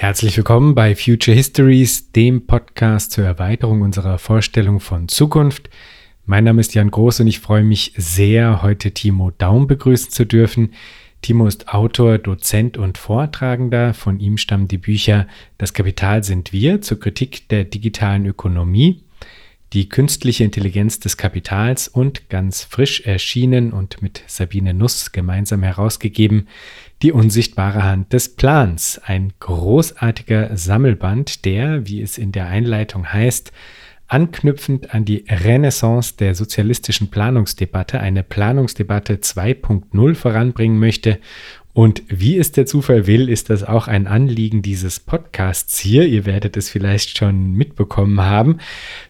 Herzlich willkommen bei Future Histories, dem Podcast zur Erweiterung unserer Vorstellung von Zukunft. Mein Name ist Jan Groß und ich freue mich sehr, heute Timo Daum begrüßen zu dürfen. Timo ist Autor, Dozent und Vortragender. Von ihm stammen die Bücher Das Kapital sind wir zur Kritik der digitalen Ökonomie, die künstliche Intelligenz des Kapitals und ganz frisch erschienen und mit Sabine Nuss gemeinsam herausgegeben die unsichtbare Hand des Plans, ein großartiger Sammelband, der, wie es in der Einleitung heißt, anknüpfend an die Renaissance der sozialistischen Planungsdebatte eine Planungsdebatte 2.0 voranbringen möchte und wie es der Zufall will, ist das auch ein Anliegen dieses Podcasts hier. Ihr werdet es vielleicht schon mitbekommen haben.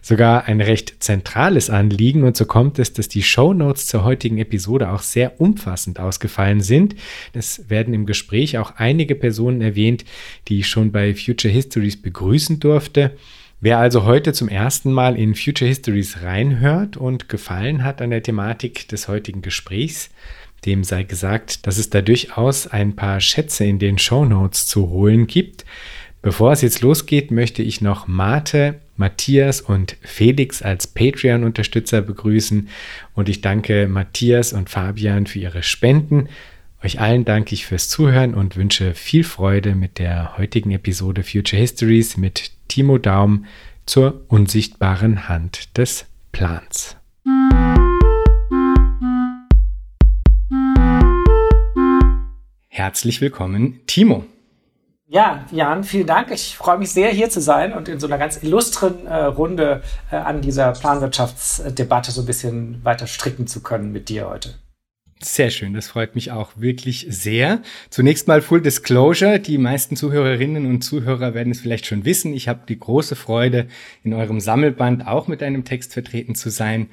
Sogar ein recht zentrales Anliegen. Und so kommt es, dass die Show Notes zur heutigen Episode auch sehr umfassend ausgefallen sind. Es werden im Gespräch auch einige Personen erwähnt, die ich schon bei Future Histories begrüßen durfte. Wer also heute zum ersten Mal in Future Histories reinhört und gefallen hat an der Thematik des heutigen Gesprächs, dem sei gesagt, dass es da durchaus ein paar Schätze in den Show Notes zu holen gibt. Bevor es jetzt losgeht, möchte ich noch Mate, Matthias und Felix als Patreon-Unterstützer begrüßen und ich danke Matthias und Fabian für ihre Spenden. Euch allen danke ich fürs Zuhören und wünsche viel Freude mit der heutigen Episode Future Histories mit Timo Daum zur unsichtbaren Hand des Plans. Herzlich willkommen, Timo. Ja, Jan, vielen Dank. Ich freue mich sehr, hier zu sein und in so einer ganz illustren äh, Runde äh, an dieser Planwirtschaftsdebatte so ein bisschen weiter stricken zu können mit dir heute. Sehr schön, das freut mich auch wirklich sehr. Zunächst mal Full Disclosure. Die meisten Zuhörerinnen und Zuhörer werden es vielleicht schon wissen. Ich habe die große Freude, in eurem Sammelband auch mit einem Text vertreten zu sein.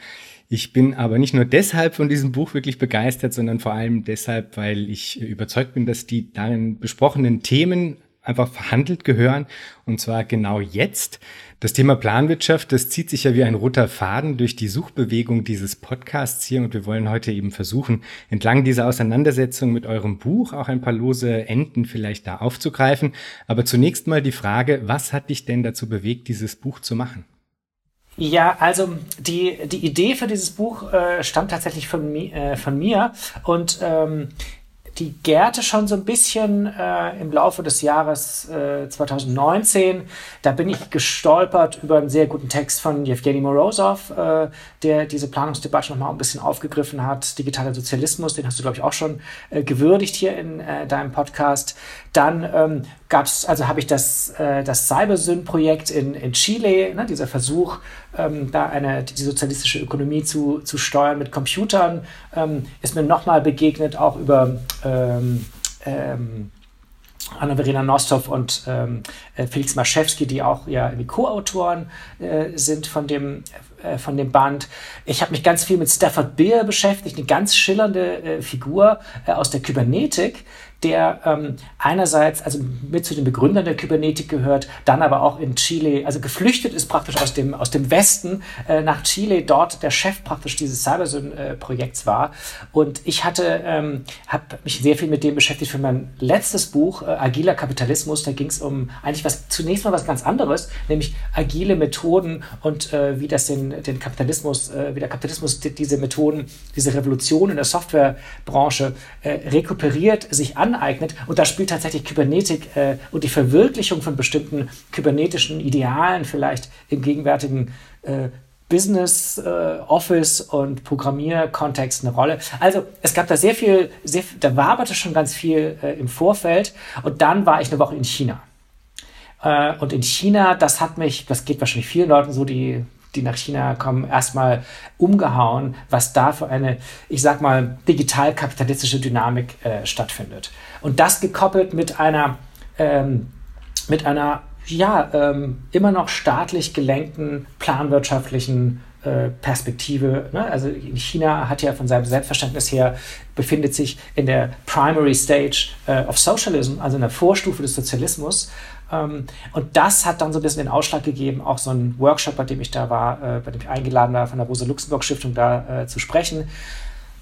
Ich bin aber nicht nur deshalb von diesem Buch wirklich begeistert, sondern vor allem deshalb, weil ich überzeugt bin, dass die darin besprochenen Themen einfach verhandelt gehören und zwar genau jetzt. Das Thema Planwirtschaft, das zieht sich ja wie ein roter Faden durch die Suchbewegung dieses Podcasts hier und wir wollen heute eben versuchen, entlang dieser Auseinandersetzung mit eurem Buch auch ein paar lose Enden vielleicht da aufzugreifen. Aber zunächst mal die Frage, was hat dich denn dazu bewegt, dieses Buch zu machen? Ja, also die, die Idee für dieses Buch äh, stammt tatsächlich von, mi äh, von mir und ähm, die gärte schon so ein bisschen äh, im Laufe des Jahres äh, 2019. Da bin ich gestolpert über einen sehr guten Text von Jewgeni Morozov, äh, der diese Planungsdebatte nochmal ein bisschen aufgegriffen hat. Digitaler Sozialismus, den hast du, glaube ich, auch schon äh, gewürdigt hier in äh, deinem Podcast. Dann ähm, gab es, also habe ich das, äh, das Cybersyn-Projekt in, in Chile, ne, dieser Versuch, ähm, da eine, die sozialistische Ökonomie zu, zu steuern mit Computern, ähm, ist mir nochmal begegnet, auch über ähm, ähm, Anna-Verena Nostov und ähm, äh, Felix Maschewski, die auch ja Co-Autoren äh, sind von dem, äh, von dem Band. Ich habe mich ganz viel mit Stafford Beer beschäftigt, eine ganz schillernde äh, Figur äh, aus der Kybernetik, der ähm, einerseits also mit zu den Begründern der Kybernetik gehört, dann aber auch in Chile, also geflüchtet ist praktisch aus dem, aus dem Westen äh, nach Chile, dort der Chef praktisch dieses Cybersyn-Projekts war. Und ich hatte, ähm, habe mich sehr viel mit dem beschäftigt für mein letztes Buch, äh, Agiler Kapitalismus. Da ging es um eigentlich was, zunächst mal was ganz anderes, nämlich agile Methoden und äh, wie das den, den Kapitalismus, äh, wie der Kapitalismus diese Methoden, diese Revolution in der Softwarebranche äh, rekuperiert, sich an aneignet. Und da spielt tatsächlich Kybernetik äh, und die Verwirklichung von bestimmten kybernetischen Idealen vielleicht im gegenwärtigen äh, Business, äh, Office und Programmierkontext eine Rolle. Also es gab da sehr viel, sehr, da waberte schon ganz viel äh, im Vorfeld. Und dann war ich eine Woche in China. Äh, und in China, das hat mich, das geht wahrscheinlich vielen Leuten so, die die nach China kommen, erstmal umgehauen, was da für eine, ich sag mal, digital-kapitalistische Dynamik äh, stattfindet. Und das gekoppelt mit einer, ähm, mit einer, ja, ähm, immer noch staatlich gelenkten, planwirtschaftlichen äh, Perspektive. Ne? Also China hat ja von seinem Selbstverständnis her, befindet sich in der Primary Stage äh, of Socialism, also in der Vorstufe des Sozialismus. Ähm, und das hat dann so ein bisschen den Ausschlag gegeben, auch so ein Workshop, bei dem ich da war, äh, bei dem ich eingeladen war, von der Rosa-Luxemburg-Stiftung da äh, zu sprechen.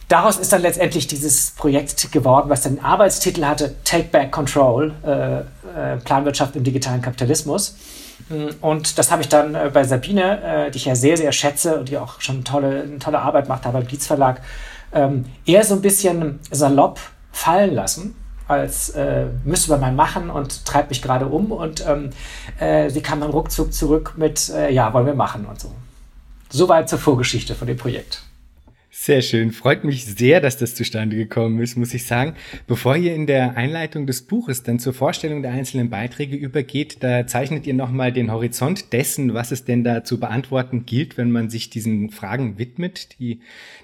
daraus ist dann letztendlich dieses Projekt geworden, was den Arbeitstitel hatte, Take Back Control, äh, äh, Planwirtschaft im digitalen Kapitalismus. Mm, und das habe ich dann äh, bei Sabine, die ich ja sehr, sehr schätze und die auch schon tolle, eine tolle Arbeit macht, da beim Dietz Verlag, ähm, eher so ein bisschen salopp fallen lassen als äh, müssen wir mal machen und treibt mich gerade um. Und ähm, äh, sie kam dann ruckzuck zurück mit, äh, ja, wollen wir machen und so. Soweit zur Vorgeschichte von dem Projekt. Sehr schön. Freut mich sehr, dass das zustande gekommen ist, muss ich sagen. Bevor ihr in der Einleitung des Buches dann zur Vorstellung der einzelnen Beiträge übergeht, da zeichnet ihr nochmal den Horizont dessen, was es denn da zu beantworten gilt, wenn man sich diesen Fragen widmet, die,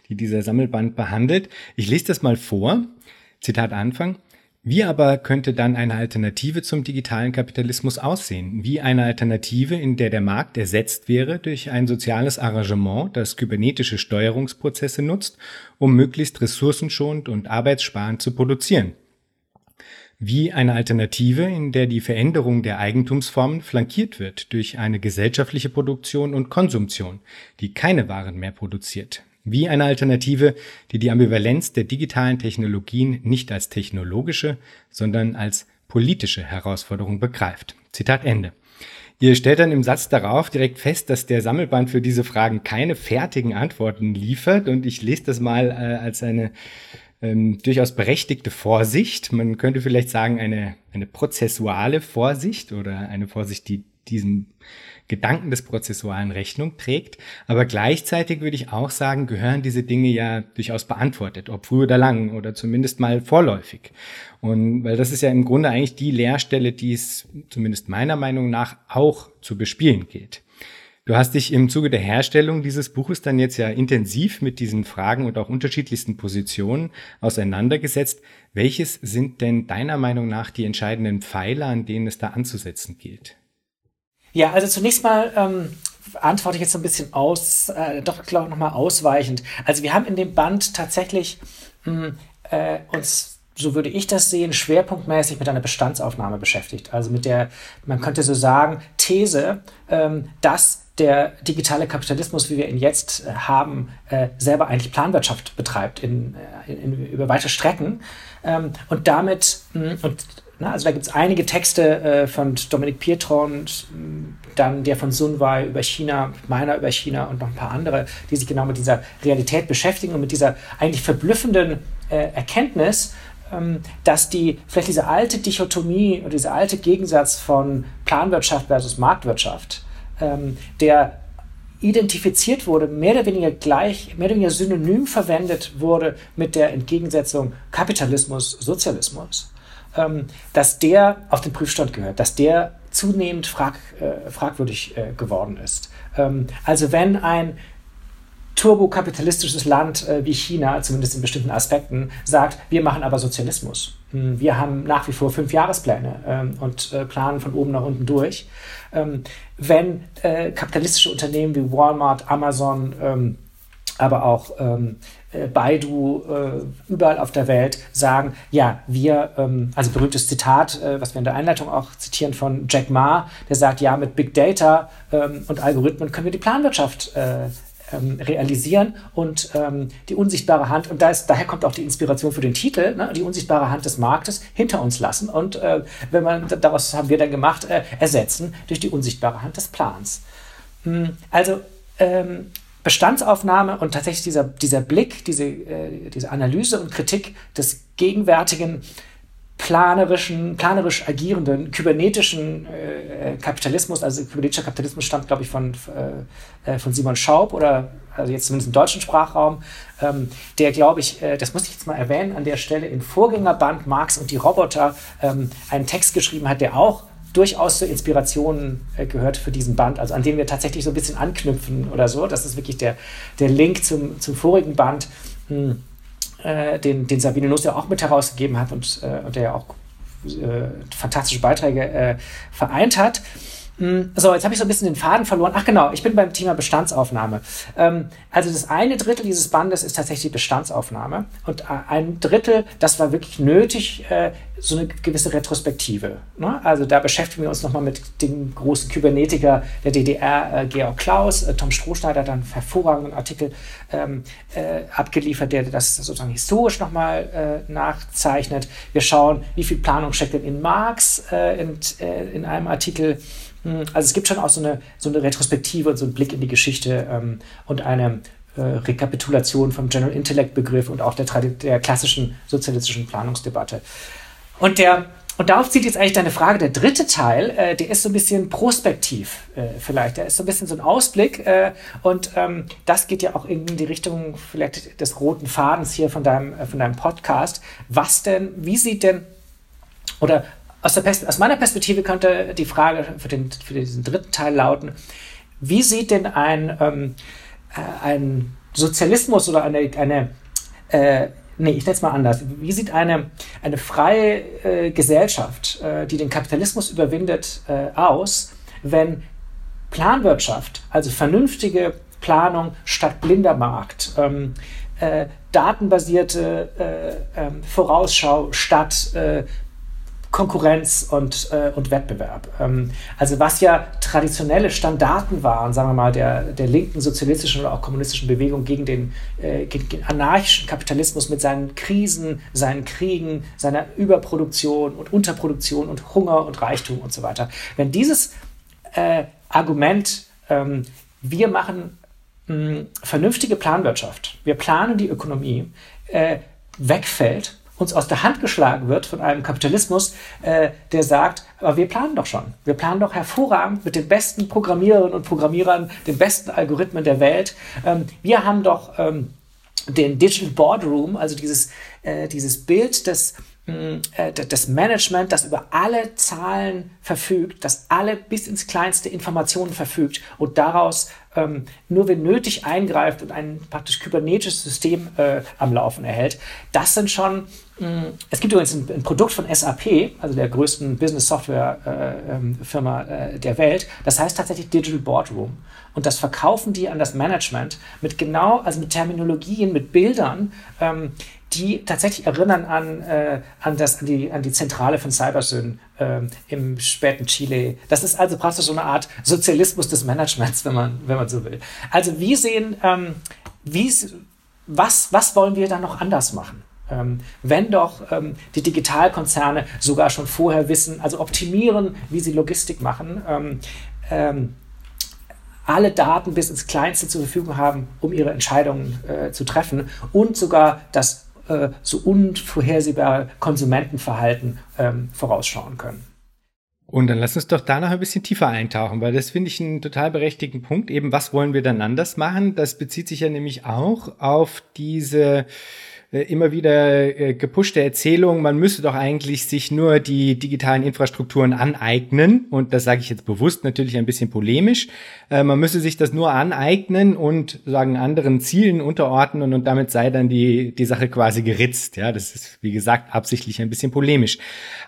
die dieser Sammelband behandelt. Ich lese das mal vor. Zitat Anfang. Wie aber könnte dann eine Alternative zum digitalen Kapitalismus aussehen? Wie eine Alternative, in der der Markt ersetzt wäre durch ein soziales Arrangement, das kybernetische Steuerungsprozesse nutzt, um möglichst ressourcenschonend und arbeitssparend zu produzieren? Wie eine Alternative, in der die Veränderung der Eigentumsformen flankiert wird durch eine gesellschaftliche Produktion und Konsumtion, die keine Waren mehr produziert, wie eine Alternative, die die Ambivalenz der digitalen Technologien nicht als technologische, sondern als politische Herausforderung begreift. Zitat Ende. Ihr stellt dann im Satz darauf direkt fest, dass der Sammelband für diese Fragen keine fertigen Antworten liefert und ich lese das mal äh, als eine ähm, durchaus berechtigte Vorsicht. Man könnte vielleicht sagen eine, eine prozessuale Vorsicht oder eine Vorsicht, die diesem Gedanken des Prozessualen Rechnung trägt. Aber gleichzeitig würde ich auch sagen, gehören diese Dinge ja durchaus beantwortet, ob früh oder lang oder zumindest mal vorläufig. Und weil das ist ja im Grunde eigentlich die Leerstelle, die es zumindest meiner Meinung nach auch zu bespielen gilt. Du hast dich im Zuge der Herstellung dieses Buches dann jetzt ja intensiv mit diesen Fragen und auch unterschiedlichsten Positionen auseinandergesetzt. Welches sind denn deiner Meinung nach die entscheidenden Pfeiler, an denen es da anzusetzen gilt? Ja, also zunächst mal ähm, antworte ich jetzt so ein bisschen aus, äh, doch glaube ich nochmal ausweichend. Also wir haben in dem Band tatsächlich mh, hm, äh, uns, so würde ich das sehen, schwerpunktmäßig mit einer Bestandsaufnahme beschäftigt. Also mit der, man könnte so sagen, These, ähm, dass der digitale Kapitalismus, wie wir ihn jetzt äh, haben, äh, selber eigentlich Planwirtschaft betreibt in, äh, in, in, über weite Strecken ähm, und damit mh, hm, und na, also da gibt es einige Texte äh, von Dominik Pietron, dann der von Sun Wei über China, meiner über China und noch ein paar andere, die sich genau mit dieser Realität beschäftigen und mit dieser eigentlich verblüffenden äh, Erkenntnis, ähm, dass die vielleicht diese alte Dichotomie oder dieser alte Gegensatz von Planwirtschaft versus Marktwirtschaft, ähm, der identifiziert wurde, mehr oder weniger gleich, mehr oder weniger synonym verwendet wurde mit der Entgegensetzung Kapitalismus, Sozialismus ähm, dass der auf den Prüfstand gehört, dass der zunehmend frag, äh, fragwürdig äh, geworden ist. Ähm, also wenn ein turbokapitalistisches Land äh, wie China, zumindest in bestimmten Aspekten, sagt, wir machen aber Sozialismus. Hm, wir haben nach wie vor fünf Jahrespläne ähm, und äh, planen von oben nach unten durch. Ähm, wenn äh, kapitalistische Unternehmen wie Walmart, Amazon, ähm, aber auch ähm, äh, Baidu, äh, überall auf der Welt sagen, ja, wir, ähm, also berühmtes Zitat, äh, was wir in der Einleitung auch zitieren von Jack Ma, der sagt, ja, mit Big Data ähm, und Algorithmen können wir die Planwirtschaft äh, ähm, realisieren und die unsichtbare Hand, und da ist, daher kommt auch die Inspiration für den Titel, ne, die unsichtbare Hand des Marktes hinter uns lassen und äh, wenn man, daraus haben wir dann gemacht, äh, ersetzen durch die unsichtbare Hand des Plans. Hm, also ähm, Bestandsaufnahme und tatsächlich dieser, dieser Blick, diese, äh, diese Analyse und Kritik des gegenwärtigen planerischen, planerisch agierenden kybernetischen äh, Kapitalismus, also kybernetischer Kapitalismus stammt, glaube ich, von, äh, von Simon Schaub oder also jetzt zumindest im deutschen Sprachraum, ähm, der, glaube ich, äh, das muss ich jetzt mal erwähnen, an der Stelle im Vorgängerband Marx und die Roboter ähm, einen Text geschrieben hat, der auch durchaus zur Inspiration äh, gehört für diesen Band, also an dem wir tatsächlich so ein bisschen anknüpfen oder so. Das ist wirklich der, der Link zum, zum vorigen Band, mh, hm, äh, den, den Sabine Nuss ja auch mit herausgegeben hat und, äh, und der ja auch äh, fantastische Beiträge äh, vereint hat. Hm, so, jetzt habe ich so ein bisschen den Faden verloren. Ach genau, ich bin beim Thema Bestandsaufnahme. Ähm, also das eine Drittel dieses Bandes ist tatsächlich Bestandsaufnahme und ein Drittel, das war wirklich nötig, äh, so eine gewisse Retrospektive. Ne? Also da beschäftigen wir uns nochmal mit dem großen Kybernetiker der DDR, äh, Georg Klaus. Äh, Tom Strohschneider hat einen hervorragenden Artikel ähm, äh, abgeliefert, der das sozusagen historisch nochmal äh, nachzeichnet. Wir schauen, wie viel Planung steckt denn in Marx äh, äh, in einem Artikel. Hm, also es gibt schon auch so eine, so eine Retrospektive und so einen Blick in die Geschichte ähm, und eine äh, Rekapitulation vom General Intellect Begriff und auch der, der klassischen sozialistischen Planungsdebatte. Und der und darauf zieht jetzt eigentlich deine Frage. Der dritte Teil, äh, der ist so ein bisschen prospektiv äh, vielleicht. Der ist so ein bisschen so ein Ausblick. Äh, und ähm, das geht ja auch in die Richtung vielleicht des roten Fadens hier von deinem, äh, von deinem Podcast. Was denn, wie sieht denn, oder aus, der aus meiner Perspektive könnte die Frage für, den, für diesen dritten Teil lauten, wie sieht denn ein, ähm, äh, ein Sozialismus oder eine, eine äh, nee, ich nenne es mal anders. Wie sieht eine, eine freie äh, Gesellschaft, äh, die den Kapitalismus überwindet, äh, aus, wenn Planwirtschaft, also vernünftige Planung statt blinder Markt, ähm, äh, datenbasierte äh, ähm, Vorausschau statt Konkurrenz und, äh, und Wettbewerb. Ähm, also was ja traditionelle Standarten waren, sagen wir mal, der, der linken sozialistischen oder auch kommunistischen Bewegung gegen den, äh, gegen den anarchischen Kapitalismus mit seinen Krisen, seinen Kriegen, seiner Überproduktion und Unterproduktion und Hunger und Reichtum und so weiter. Wenn dieses äh, Argument, ähm, wir machen mh, vernünftige Planwirtschaft, wir planen die Ökonomie, äh, wegfällt, uns aus der Hand geschlagen wird von einem Kapitalismus, äh, der sagt, aber wir planen doch schon. Wir planen doch hervorragend mit den besten Programmiererinnen und Programmierern, den besten Algorithmen der Welt. Ähm, wir haben doch ähm, den Digital Boardroom, also dieses, äh, dieses Bild des äh, das Management, das über alle Zahlen verfügt, das alle bis ins kleinste Informationen verfügt und daraus ähm, nur wenn nötig eingreift und ein praktisch kybernetisches System äh, am Laufen erhält. Das sind schon, mh, es gibt übrigens ein, ein, Produkt von SAP, also der größten Business-Software-Firma äh, äh, der Welt, das heißt tatsächlich Digital Boardroom. Und das verkaufen die an das Management mit genau, also mit Terminologien, mit Bildern, ähm, die tatsächlich erinnern an, äh, an, das, an, die, an die Zentrale von Cybersyn äh, im späten Chile. Das ist also praktisch so eine Art Sozialismus des Managements, wenn man, wenn man so will. Also wie sehen, ähm, wie, was, was wollen wir da noch anders machen? Ähm, wenn doch ähm, die Digitalkonzerne sogar schon vorher wissen, also optimieren, wie sie Logistik machen, ähm, ähm alle Daten bis ins Kleinste zur Verfügung haben, um ihre Entscheidungen äh, zu treffen und sogar das äh, so unvorhersehbare Konsumentenverhalten ähm, vorausschauen können. Und dann lass uns doch danach ein bisschen tiefer eintauchen, weil das finde ich einen total berechtigten Punkt. Eben, was wollen wir dann anders machen? Das bezieht sich ja nämlich auch auf diese immer wieder äh, gepushte Erzählung, man müsse doch eigentlich sich nur die digitalen Infrastrukturen aneignen. Und das sage ich jetzt bewusst natürlich ein bisschen polemisch. Äh, man müsse sich das nur aneignen und sagen anderen Zielen unterordnen und damit sei dann die, die Sache quasi geritzt. Ja, das ist, wie gesagt, absichtlich ein bisschen polemisch.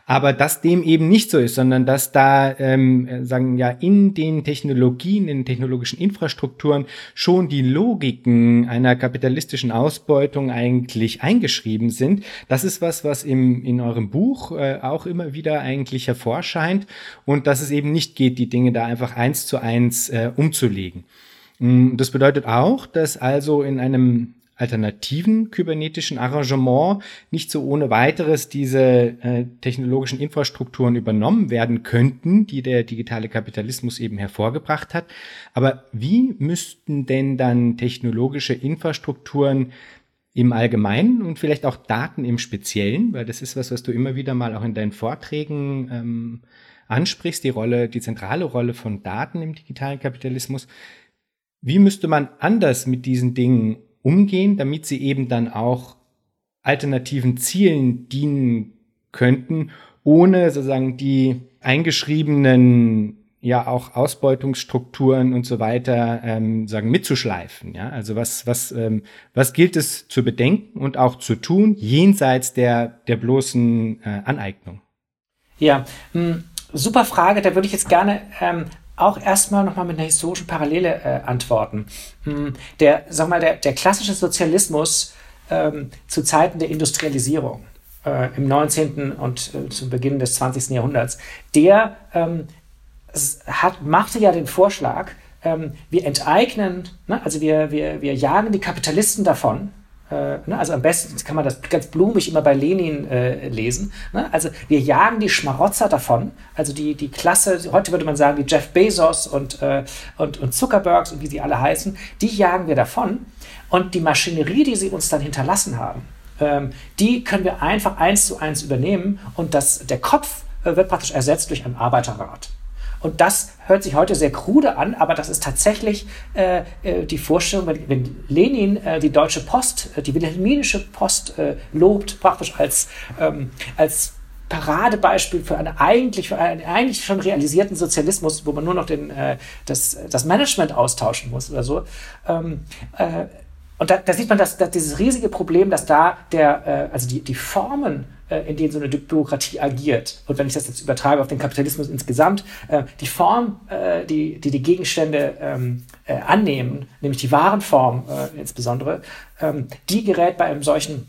Aber dass dem eben nicht so ist, sondern dass da, ähm, sagen ja, in den Technologien, in den technologischen Infrastrukturen schon die Logiken einer kapitalistischen Ausbeutung eigentlich wirklich eingeschrieben sind. Das ist was, was im, in eurem Buch äh, auch immer wieder eigentlich hervorscheint und dass es eben nicht geht, die Dinge da einfach eins zu eins äh, umzulegen. Mm, das bedeutet auch, dass also in einem alternativen kybernetischen Arrangement nicht so ohne weiteres diese äh, technologischen Infrastrukturen übernommen werden könnten, die der digitale Kapitalismus eben hervorgebracht hat. Aber wie müssten denn dann technologische Infrastrukturen im Allgemeinen und vielleicht auch Daten im Speziellen, weil das ist was, was du immer wieder mal auch in deinen Vorträgen ähm, ansprichst, die Rolle, die zentrale Rolle von Daten im digitalen Kapitalismus. Wie müsste man anders mit diesen Dingen umgehen, damit sie eben dann auch alternativen Zielen dienen könnten, ohne sozusagen die eingeschriebenen ja auch Ausbeutungsstrukturen und so weiter ähm, sagen mitzuschleifen. Ja, also was was ähm, was gilt es zu bedenken und auch zu tun jenseits der der bloßen äh, Aneignung? Ja, mh, hm, super Frage. Da würde ich jetzt gerne ähm, auch erstmal nochmal mit einer historischen Parallele äh, antworten. Hm, der, sag mal, der, der klassische Sozialismus ähm, zu Zeiten der Industrialisierung äh, im 19. und äh, zu Beginn des 20. Jahrhunderts, der ähm, hat, machte ja den Vorschlag, ähm, wir enteignen, ne, also wir, wir, wir jagen die Kapitalisten davon, äh, ne, also am besten kann man das ganz blumig immer bei Lenin äh, lesen. Ne? Also wir jagen die Schmarotzer davon, also die, die Klasse, heute würde man sagen, die Jeff Bezos und, äh, und, und Zuckerbergs und wie sie alle heißen, die jagen wir davon. Und die Maschinerie, die sie uns dann hinterlassen haben, ähm, die können wir einfach eins zu eins übernehmen und das, der Kopf äh, wird praktisch ersetzt durch einen Arbeiterrat. Und das hört sich heute sehr krude an, aber das ist tatsächlich äh, äh, die Vorstellung, wenn, wenn Lenin äh, die Deutsche Post, äh, die wilhelminische Post äh, lobt, praktisch als, ähm, als Paradebeispiel für, eine eigentlich, für einen eigentlich schon realisierten Sozialismus, wo man nur noch den, äh, das, das Management austauschen muss oder so. Ähm, äh, und da, da, sieht man dass, dass dieses riesige Problem, dass da der, also die, die Formen in denen so eine Bürokratie agiert. Und wenn ich das jetzt übertrage auf den Kapitalismus insgesamt, äh, die Form, äh, die, die die Gegenstände ähm, annehmen, nämlich die Warenform insbesondere, ähm, die gerät bei einem solchen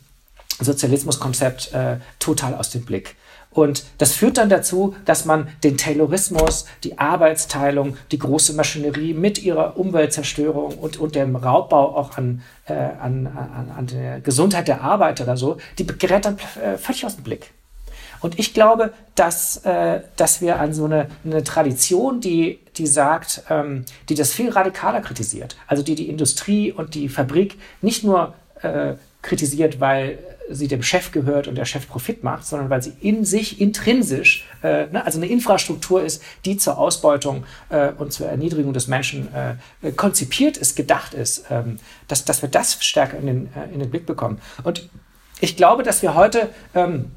Sozialismuskonzept total aus dem Blick. Und das führt dann dazu, dass man den Taylorismus, die Arbeitsteilung, die große Maschinerie mit ihrer Umweltzerstörung und, und dem Raubbau auch an, äh, an, an, an der Gesundheit der Arbeiter oder so, die gerät dann äh, völlig aus dem Blick. Und ich glaube, dass, äh, dass wir an so eine, eine Tradition, die, die sagt, ähm, die das viel radikaler kritisiert, also die die Industrie und die Fabrik nicht nur äh, kritisiert, weil sie dem Chef gehört und der Chef Profit macht, sondern weil sie in sich intrinsisch, äh, ne, also eine Infrastruktur ist, die zur Ausbeutung äh, und zur Erniedrigung des Menschen äh, konzipiert ist, gedacht ist, ähm, dass, dass wir das stärker in den, äh, in den Blick bekommen. Und ich glaube, dass wir heute ähm,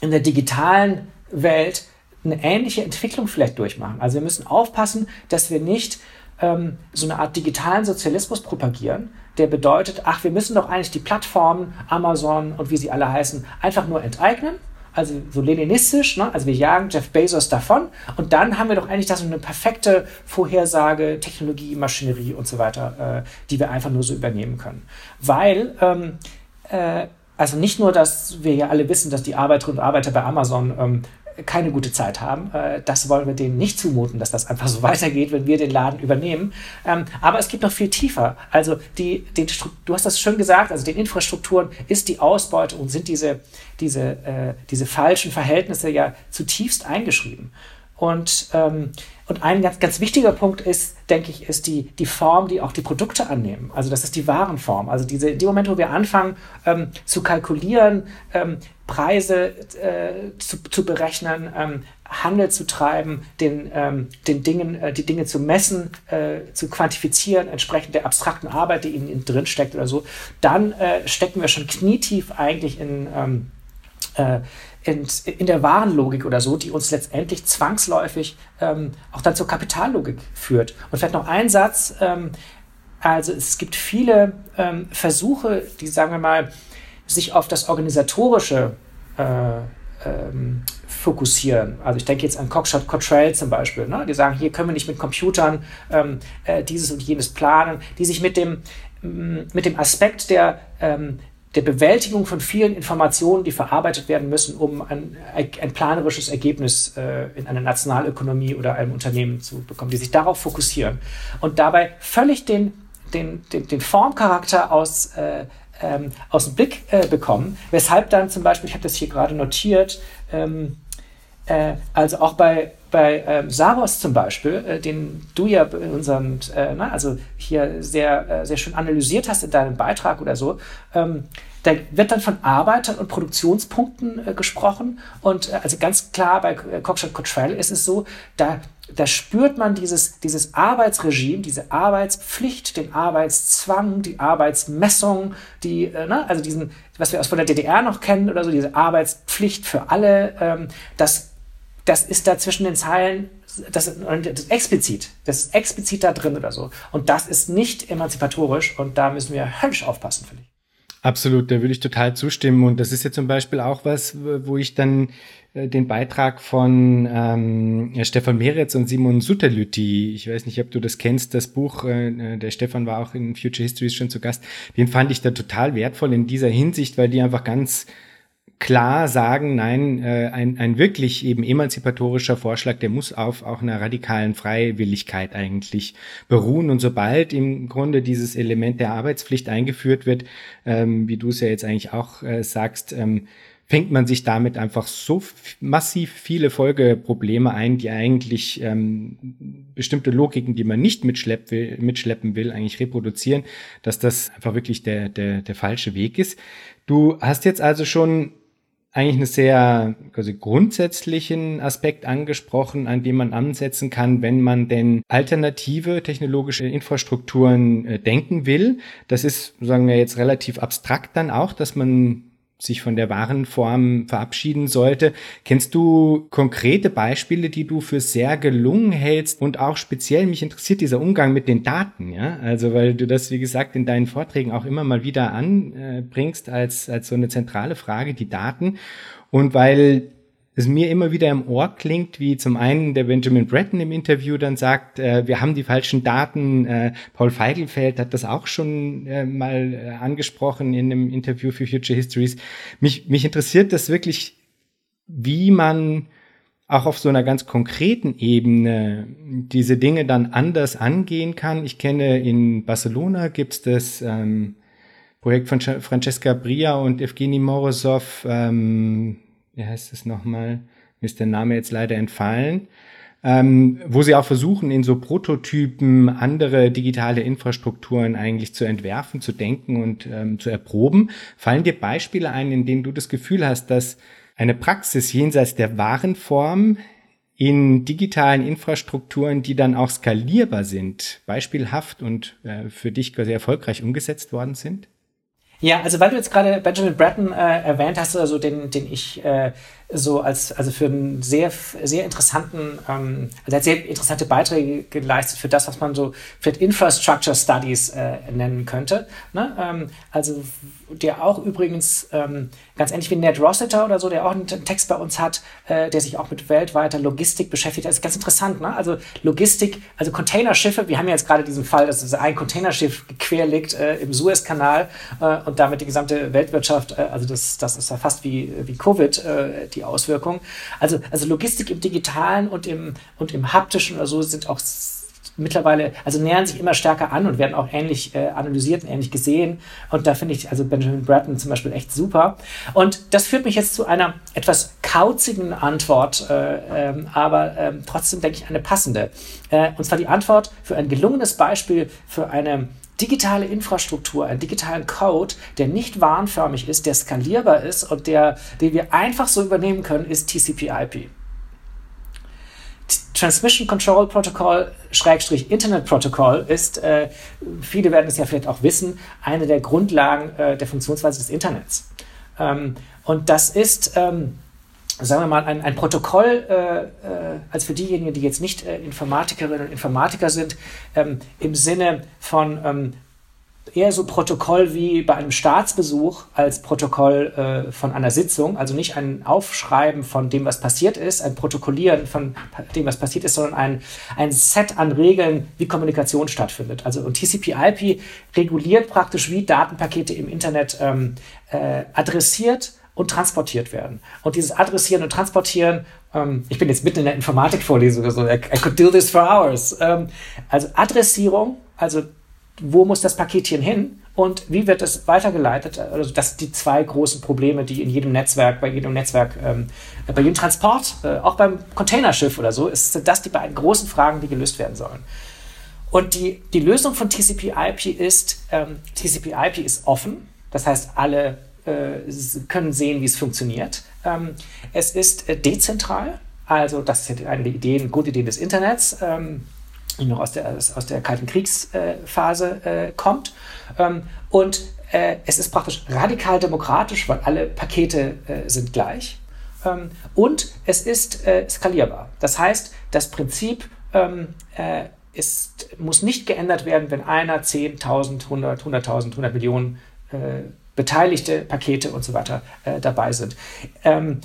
in der digitalen Welt eine ähnliche Entwicklung vielleicht durchmachen. Also wir müssen aufpassen, dass wir nicht ähm, so eine Art digitalen Sozialismus propagieren, der bedeutet, ach, wir müssen doch eigentlich die Plattformen, Amazon und wie sie alle heißen, einfach nur enteignen. Also so leninistisch, ne? also wir jagen Jeff Bezos davon und dann haben wir doch eigentlich das eine perfekte Vorhersage, Technologie, Maschinerie und so weiter, äh, die wir einfach nur so übernehmen können. Weil ähm, äh, also nicht nur, dass wir ja alle wissen, dass die Arbeiterinnen und Arbeiter bei Amazon ähm, keine gute Zeit haben. Äh, das wollen wir denen nicht zumuten, dass das einfach so weitergeht, wenn wir den Laden übernehmen. Ähm, aber es geht noch viel tiefer. Also die, die, du hast das schön gesagt, also den Infrastrukturen ist die Ausbeute und sind diese, diese, äh, diese falschen Verhältnisse ja zutiefst eingeschrieben. Und, ähm, und ein ganz, ganz wichtiger Punkt ist, denke ich, ist die, die Form, die auch die Produkte annehmen. Also das ist die Warenform. Also diese, in dem Moment, wo wir anfangen ähm, zu kalkulieren, ähm, Preise äh, zu, zu berechnen, ähm, Handel zu treiben, den, ähm, den Dingen, äh, die Dinge zu messen, äh, zu quantifizieren, entsprechend der abstrakten Arbeit, die ihnen drin steckt oder so, dann äh, stecken wir schon knietief eigentlich in, ähm, äh, in, in der Warenlogik oder so, die uns letztendlich zwangsläufig ähm, auch dann zur Kapitallogik führt. Und vielleicht noch ein Satz. Ähm, also es gibt viele ähm, Versuche, die, sagen wir mal, sich auf das Organisatorische äh, ähm, fokussieren. Also ich denke jetzt an Cockshot Cottrell zum Beispiel. Ne? Die sagen, hier können wir nicht mit Computern ähm, äh, dieses und jenes planen, die sich mit dem, mit dem Aspekt der ähm, der Bewältigung von vielen Informationen, die verarbeitet werden müssen, um ein, ein planerisches Ergebnis äh, in einer Nationalökonomie oder einem Unternehmen zu bekommen, die sich darauf fokussieren und dabei völlig den, den, den, den Formcharakter aus, äh, ähm, aus dem Blick äh, bekommen, weshalb dann zum Beispiel, ich habe das hier gerade notiert, ähm, äh, also auch bei, bei ähm, Saros zum Beispiel, äh, den du ja in unserem, äh, na, also hier sehr, äh, sehr schön analysiert hast in deinem Beitrag oder so, ähm, da wird dann von Arbeitern und Produktionspunkten äh, gesprochen. Und äh, also ganz klar bei äh, Cockshot Cottrell ist es so, da, da spürt man dieses, dieses Arbeitsregime, diese Arbeitspflicht, den Arbeitszwang, die Arbeitsmessung, die, äh, ne, also diesen, was wir aus von der DDR noch kennen oder so, diese Arbeitspflicht für alle, ähm, das das ist da zwischen den Zeilen, das, das ist explizit, das ist explizit da drin oder so. Und das ist nicht emanzipatorisch und da müssen wir höllisch aufpassen, finde ich. Absolut, da würde ich total zustimmen. Und das ist ja zum Beispiel auch was, wo ich dann äh, den Beitrag von ähm, Stefan Meretz und Simon Sutterlütti, ich weiß nicht, ob du das kennst, das Buch, äh, der Stefan war auch in Future Histories schon zu Gast, den fand ich da total wertvoll in dieser Hinsicht, weil die einfach ganz klar sagen, nein, äh, ein, ein wirklich eben emanzipatorischer Vorschlag, der muss auf auch einer radikalen Freiwilligkeit eigentlich beruhen. Und sobald im Grunde dieses Element der Arbeitspflicht eingeführt wird, ähm, wie du es ja jetzt eigentlich auch äh, sagst, ähm, fängt man sich damit einfach so massiv viele Folgeprobleme ein, die eigentlich ähm, bestimmte Logiken, die man nicht mitschlepp will, mitschleppen will, eigentlich reproduzieren, dass das einfach wirklich der, der, der falsche Weg ist. Du hast jetzt also schon eigentlich einen sehr quasi grundsätzlichen Aspekt angesprochen, an dem man ansetzen kann, wenn man denn alternative technologische Infrastrukturen äh, denken will. Das ist, sagen wir jetzt, relativ abstrakt dann auch, dass man sich von der wahren Form verabschieden sollte. Kennst du konkrete Beispiele, die du für sehr gelungen hältst und auch speziell mich interessiert dieser Umgang mit den Daten, ja? Also, weil du das, wie gesagt, in deinen Vorträgen auch immer mal wieder anbringst als, als so eine zentrale Frage, die Daten. Und weil es mir immer wieder im Ohr klingt, wie zum einen der Benjamin Breton im Interview dann sagt, äh, wir haben die falschen Daten. Äh, Paul Feigelfeld hat das auch schon äh, mal äh, angesprochen in einem Interview für Future Histories. Mich, mich interessiert das wirklich, wie man auch auf so einer ganz konkreten Ebene diese Dinge dann anders angehen kann. Ich kenne in Barcelona gibt es das ähm, Projekt von Francesca Bria und Evgeny Morozov, ähm, wie heißt es nochmal? Mir ist der Name jetzt leider entfallen. Ähm, wo sie auch versuchen, in so Prototypen andere digitale Infrastrukturen eigentlich zu entwerfen, zu denken und ähm, zu erproben. Fallen dir Beispiele ein, in denen du das Gefühl hast, dass eine Praxis jenseits der wahren Form in digitalen Infrastrukturen, die dann auch skalierbar sind, beispielhaft und äh, für dich sehr erfolgreich umgesetzt worden sind? Ja, also weil du jetzt gerade Benjamin Bratton äh, erwähnt hast, also den, den ich äh, so als, also für einen sehr, sehr interessanten, ähm, also hat sehr interessante Beiträge geleistet für das, was man so vielleicht Infrastructure Studies äh, nennen könnte. Ne? Ähm, also der auch übrigens ähm, ganz ähnlich wie Ned Rossiter oder so, der auch einen Text bei uns hat, äh, der sich auch mit weltweiter Logistik beschäftigt. Das ist ganz interessant. Ne? Also Logistik, also Containerschiffe, wir haben ja jetzt gerade diesen Fall, dass ein Containerschiff quer liegt äh, im Suezkanal äh, und damit die gesamte Weltwirtschaft, äh, also das, das ist ja fast wie, wie Covid, äh, die Auswirkungen. Also, also Logistik im Digitalen und im, und im Haptischen oder so sind auch mittlerweile, also nähern sich immer stärker an und werden auch ähnlich äh, analysiert und ähnlich gesehen. Und da finde ich also Benjamin Bratton zum Beispiel echt super. Und das führt mich jetzt zu einer etwas kauzigen Antwort, äh, ähm, aber äh, trotzdem denke ich eine passende. Äh, und zwar die Antwort für ein gelungenes Beispiel für eine digitale Infrastruktur, einen digitalen Code, der nicht warnförmig ist, der skalierbar ist und der, den wir einfach so übernehmen können, ist TCP/IP. Transmission Control Protocol Schrägstrich Internet Protocol ist, äh, viele werden es ja vielleicht auch wissen, eine der Grundlagen äh, der Funktionsweise des Internets. Ähm, und das ist, ähm, sagen wir mal, ein, ein Protokoll, äh, äh als für diejenigen, die jetzt nicht äh, Informatikerinnen und Informatiker sind, ähm, im Sinne von ähm, eher so Protokoll wie bei einem Staatsbesuch als Protokoll äh, von einer Sitzung, also nicht ein Aufschreiben von dem, was passiert ist, ein Protokollieren von dem, was passiert ist, sondern ein, ein Set an Regeln, wie Kommunikation stattfindet. Also und TCP/IP reguliert praktisch, wie Datenpakete im Internet ähm, äh, adressiert und transportiert werden. Und dieses Adressieren und Transportieren, ähm, ich bin jetzt mitten in der Informatikvorlesung oder so, I, I could do this for hours. Ähm, also Adressierung, also wo muss das Paketchen hin und wie wird es weitergeleitet? Also das sind die zwei großen Probleme, die in jedem Netzwerk, bei jedem Netzwerk, ähm, bei jedem Transport, äh, auch beim Containerschiff oder so, ist, sind das die beiden großen Fragen, die gelöst werden sollen. Und die, die Lösung von TCP/IP ist, ähm, TCP/IP ist offen, das heißt, alle können sehen, wie es funktioniert. Ähm, es ist äh, dezentral, also das ist eine der Ideen, Grundideen des Internets. Ähm, die noch aus der, aus der Kalten Kriegsphase äh, kommt. Ähm, und äh, es ist praktisch radikal demokratisch, weil alle Pakete äh, sind gleich. Und es ist äh, skalierbar. Das heißt, das Prinzip äh, ist, muss nicht geändert werden, wenn einer 10.000, 100, 100.000, 100 Millionen äh, beteiligte Pakete und so weiter dabei sind. Ähm,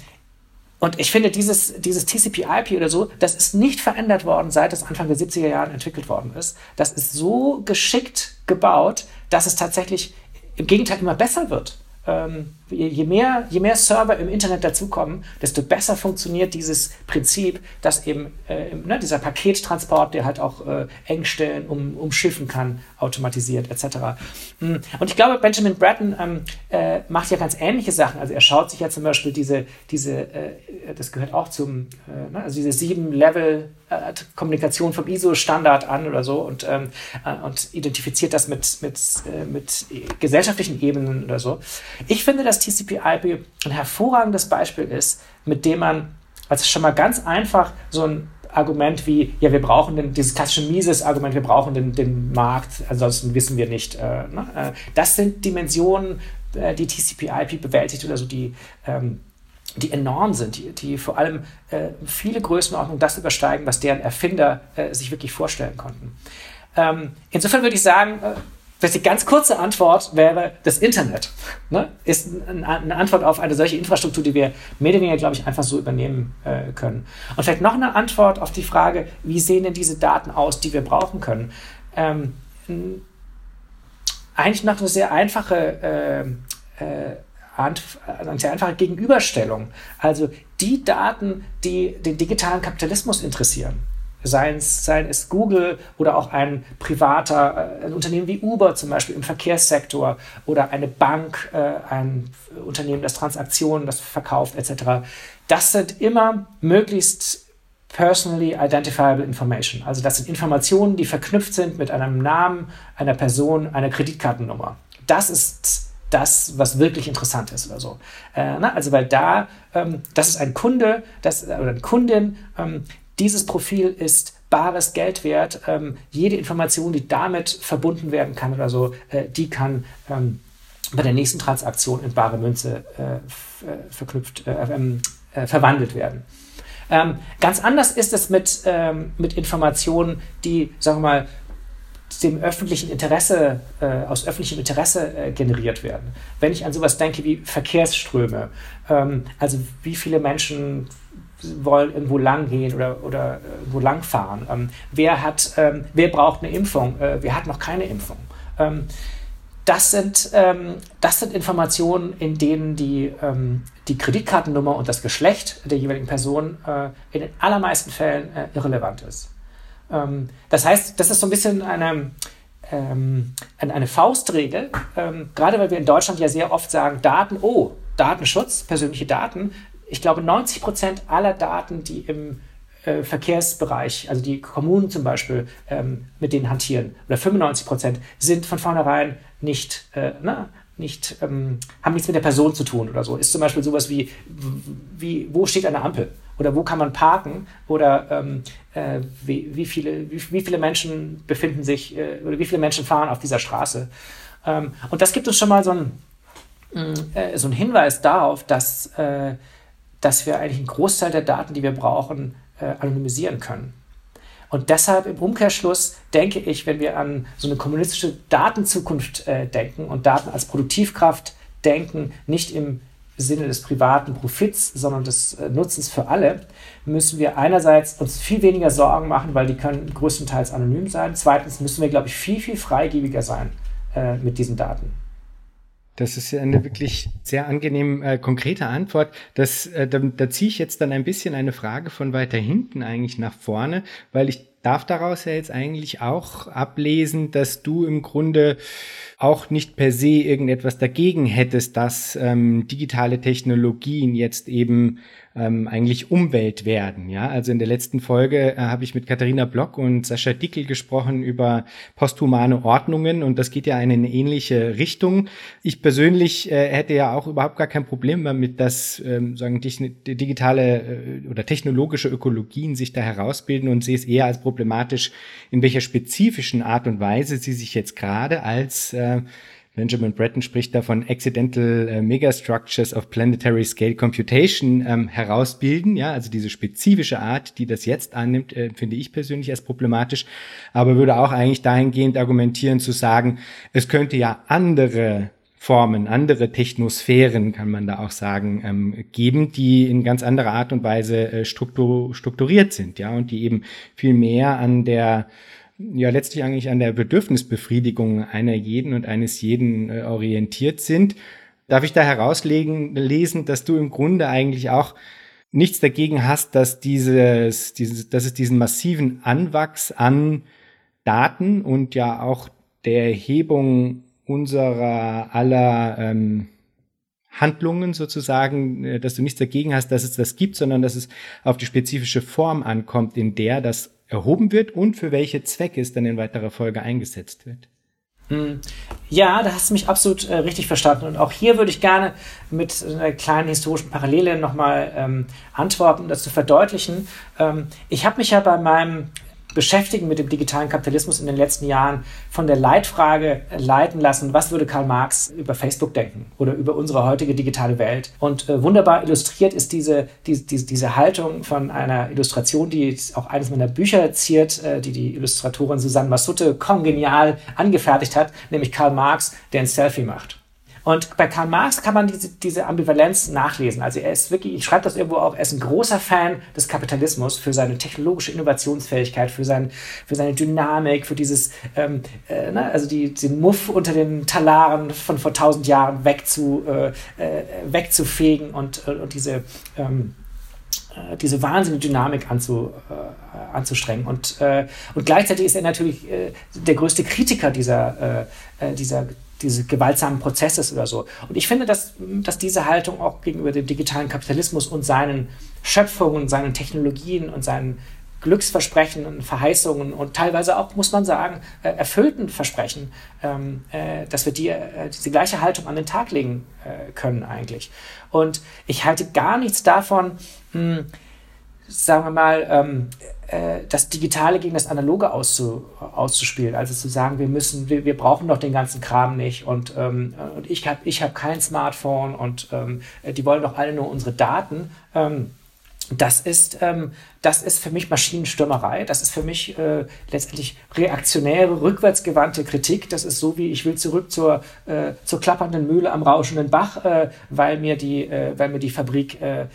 und ich finde, dieses, dieses TCP/IP oder so, das ist nicht verändert worden, seit es Anfang der 70er Jahre entwickelt worden ist. Das ist so geschickt gebaut, dass es tatsächlich im Gegenteil immer besser wird. Ähm, je, mehr, je mehr Server im Internet dazukommen, desto besser funktioniert dieses Prinzip, dass eben äh, ne, dieser Pakettransport, der halt auch äh, Engstellen um, umschiffen kann, automatisiert etc. Mm, und ich glaube, Benjamin Bratton ähm, äh, macht ja ganz ähnliche Sachen. Also er schaut sich ja zum Beispiel diese, diese äh, das gehört auch zum, äh, ne, also diese sieben Level äh, Kommunikation vom ISO-Standard an oder so und, ähm, und identifiziert das mit, mit, mit gesellschaftlichen Ebenen oder so. Ich finde, dass TCP/IP ein hervorragendes Beispiel ist, mit dem man, also schon mal ganz einfach so ein Argument wie, ja, wir brauchen den, dieses klassische Mises-Argument, wir brauchen den, den Markt, ansonsten wissen wir nicht. Äh, ne? Äh, das sind Dimensionen, äh, die TCP/IP bewältigt oder so, die, ähm, die enorm sind, die, die vor allem äh, viele Größenordnungen das übersteigen, was deren Erfinder äh, sich wirklich vorstellen konnten. Ähm, insofern würde ich sagen, äh, die ganz kurze Antwort wäre das Internet. Ne? Ist eine Antwort auf eine solche Infrastruktur, die wir mehr oder weniger, glaube ich, einfach so übernehmen äh, können. Und vielleicht noch eine Antwort auf die Frage, wie sehen denn diese Daten aus, die wir brauchen können? Ähm, eigentlich noch eine sehr einfache, äh, äh, eine sehr einfache Gegenüberstellung. Also die Daten, die den digitalen Kapitalismus interessieren seien es, seien es Google oder auch ein privater, äh, ein Unternehmen wie Uber zum Beispiel im Verkehrssektor oder eine Bank, äh, ein Unternehmen, das Transaktionen, das verkauft etc. Das sind immer möglichst personally identifiable information. Also das sind Informationen, die verknüpft sind mit einem Namen, einer Person, einer Kreditkartennummer. Das ist das, was wirklich interessant ist oder so. Äh, na, also weil da, ähm, das ist ein Kunde, das, oder eine Kundin, ähm, dieses Profil ist bares Geld wert. Ähm, jede Information, die damit verbunden werden kann oder so, äh, die kann ähm, bei der nächsten Transaktion in bare Münze äh, äh verknüpft, äh, ähm, äh, verwandelt werden. Ähm, ganz anders ist es mit, mit Informationen, die, sagen wir mal, dem öffentlichen Interesse, äh, aus öffentlichem Interesse äh, generiert werden. Wenn ich an sowas denke wie Verkehrsströme, ähm, also wie viele Menschen wollen irgendwo lang gehen oder, oder äh, wo lang fahren. Ähm, wer, hat, ähm, wer braucht eine Impfung? Äh, wer hat noch keine Impfung? Ähm, das, sind, ähm, das sind Informationen, in denen die, ähm, die Kreditkartennummer und das Geschlecht der jeweiligen Person äh, in den allermeisten Fällen äh, irrelevant ist. Ähm, das heißt, das ist so ein bisschen eine, eine Faustregel, gerade weil wir in Deutschland ja sehr oft sagen, Daten, oh, Datenschutz, persönliche Daten, ich glaube, 90 Prozent aller Daten, die im äh, Verkehrsbereich, also die Kommunen zum Beispiel ähm, mit denen hantieren, oder 95 Prozent, sind von vornherein nicht, äh, na, nicht ähm, haben nichts mit der Person zu tun oder so. Ist zum Beispiel sowas wie, wie wo steht eine Ampel? Oder wo kann man parken? Oder ähm, äh, wie, wie, viele, wie, wie, viele Menschen befinden sich, äh, oder wie viele Menschen fahren auf dieser Straße? Ähm, und das gibt uns schon mal so ein, äh, so einen Hinweis darauf, dass äh, dass wir eigentlich einen Großteil der Daten, die wir brauchen, äh, anonymisieren können. Und deshalb im Umkehrschluss denke ich, wenn wir an so eine kommunistische Datenzukunft äh, denken und Daten als Produktivkraft denken, nicht im Sinne des privaten Profits, sondern des äh, Nutzens für alle, müssen wir einerseits uns viel weniger Sorgen machen, weil die können größtenteils anonym sein. Zweitens müssen wir, glaube ich, viel, viel freigebiger sein äh, mit diesen Daten. Das ist eine wirklich sehr angenehm äh, konkrete Antwort. Das, äh, da, da ziehe ich jetzt dann ein bisschen eine Frage von weiter hinten eigentlich nach vorne, weil ich darf daraus ja jetzt eigentlich auch ablesen, dass du im Grunde auch nicht per se irgendetwas dagegen hättest, dass ähm, digitale Technologien jetzt eben ähm, eigentlich Umwelt werden. Ja, also in der letzten Folge äh, habe ich mit Katharina Block und Sascha Dickel gesprochen über posthumane Ordnungen und das geht ja in eine ähnliche Richtung. Ich persönlich äh, hätte ja auch überhaupt gar kein Problem damit, dass ähm, sagen digitale äh, oder technologische Ökologien sich da herausbilden und sehe es eher als problematisch, in welcher spezifischen Art und Weise sie sich jetzt gerade als äh, Benjamin Breton spricht da von Accidental äh, Megastructures of Planetary Scale Computation ähm, herausbilden. Ja, also diese spezifische Art, die das jetzt annimmt, äh, finde ich persönlich als problematisch, aber würde auch eigentlich dahingehend argumentieren zu sagen, es könnte ja andere Formen, andere Technosphären, kann man da auch sagen, ähm, geben, die in ganz anderer Art und Weise äh, struktur strukturiert sind, ja, und die eben viel mehr an der ja letztlich eigentlich an der Bedürfnisbefriedigung einer jeden und eines jeden äh, orientiert sind. Darf ich da herauslegen, lesen, dass du im Grunde eigentlich auch nichts dagegen hast, dass dieses, dieses, dass es diesen massiven Anwachs an Daten und ja auch der Erhebung unserer aller ähm, Handlungen sozusagen, äh, dass du nichts dagegen hast, dass es das gibt, sondern dass es auf die spezifische Form ankommt, in der das erhoben wird und für welche Zwecke es dann in weiterer Folge eingesetzt wird. Hm. Ja, da hast du mich absolut äh, richtig verstanden. Und auch hier würde ich gerne mit einer kleinen historischen Parallele nochmal ähm, antworten, um das zu verdeutlichen. Ähm, ich habe mich ja bei meinem beschäftigen mit dem digitalen Kapitalismus in den letzten Jahren von der Leitfrage leiten lassen, was würde Karl Marx über Facebook denken oder über unsere heutige digitale Welt. Und äh, wunderbar illustriert ist diese, die, die, diese Haltung von einer Illustration, die auch eines meiner Bücher ziert, äh, die die Illustratorin Susanne Massutte kongenial angefertigt hat, nämlich Karl Marx, der ein Selfie macht. Und bei Karl Marx kann man diese, diese Ambivalenz nachlesen. Also er ist wirklich, ich schreibe das irgendwo auch, er ist ein großer Fan des Kapitalismus für seine technologische Innovationsfähigkeit, für, sein, für seine Dynamik, für dieses, ähm, äh, ne, also die, den Muff unter den Talaren von vor tausend Jahren wegzu, äh, äh, wegzufegen und, äh, und diese ähm, äh, diese wahnsinnige Dynamik anzu, äh, anzustrengen. Und, äh, und gleichzeitig ist er natürlich äh, der größte Kritiker dieser, dieser dieses gewaltsamen Prozesses oder so. Und ich finde, dass, dass diese Haltung auch gegenüber dem digitalen Kapitalismus und seinen Schöpfungen, seinen Technologien und seinen Glücksversprechen und Verheißungen und teilweise auch, muss man sagen, äh, erfüllten Versprechen, ähm, äh, dass wir die, äh, diese gleiche Haltung an den Tag legen können eigentlich. Und ich halte gar nichts davon, hm, sagen wir mal, ähm, äh, das Digitale gegen das Analoge auszu, auszuspielen. Also zu sagen, wir müssen, wir, wir brauchen doch den ganzen Kram nicht und, ähm, und ich habe ich hab kein Smartphone und ähm, die wollen doch alle nur unsere Daten. Ähm, das ist, ähm, das ist für mich Maschinenstürmerei. Das ist für mich äh, letztendlich reaktionäre, rückwärtsgewandte Kritik. Das ist so wie ich will zurück zur, äh, zur klappernden Mühle am rauschenden Bach, äh, weil, mir die, äh, weil mir die Fabrik äh, äh,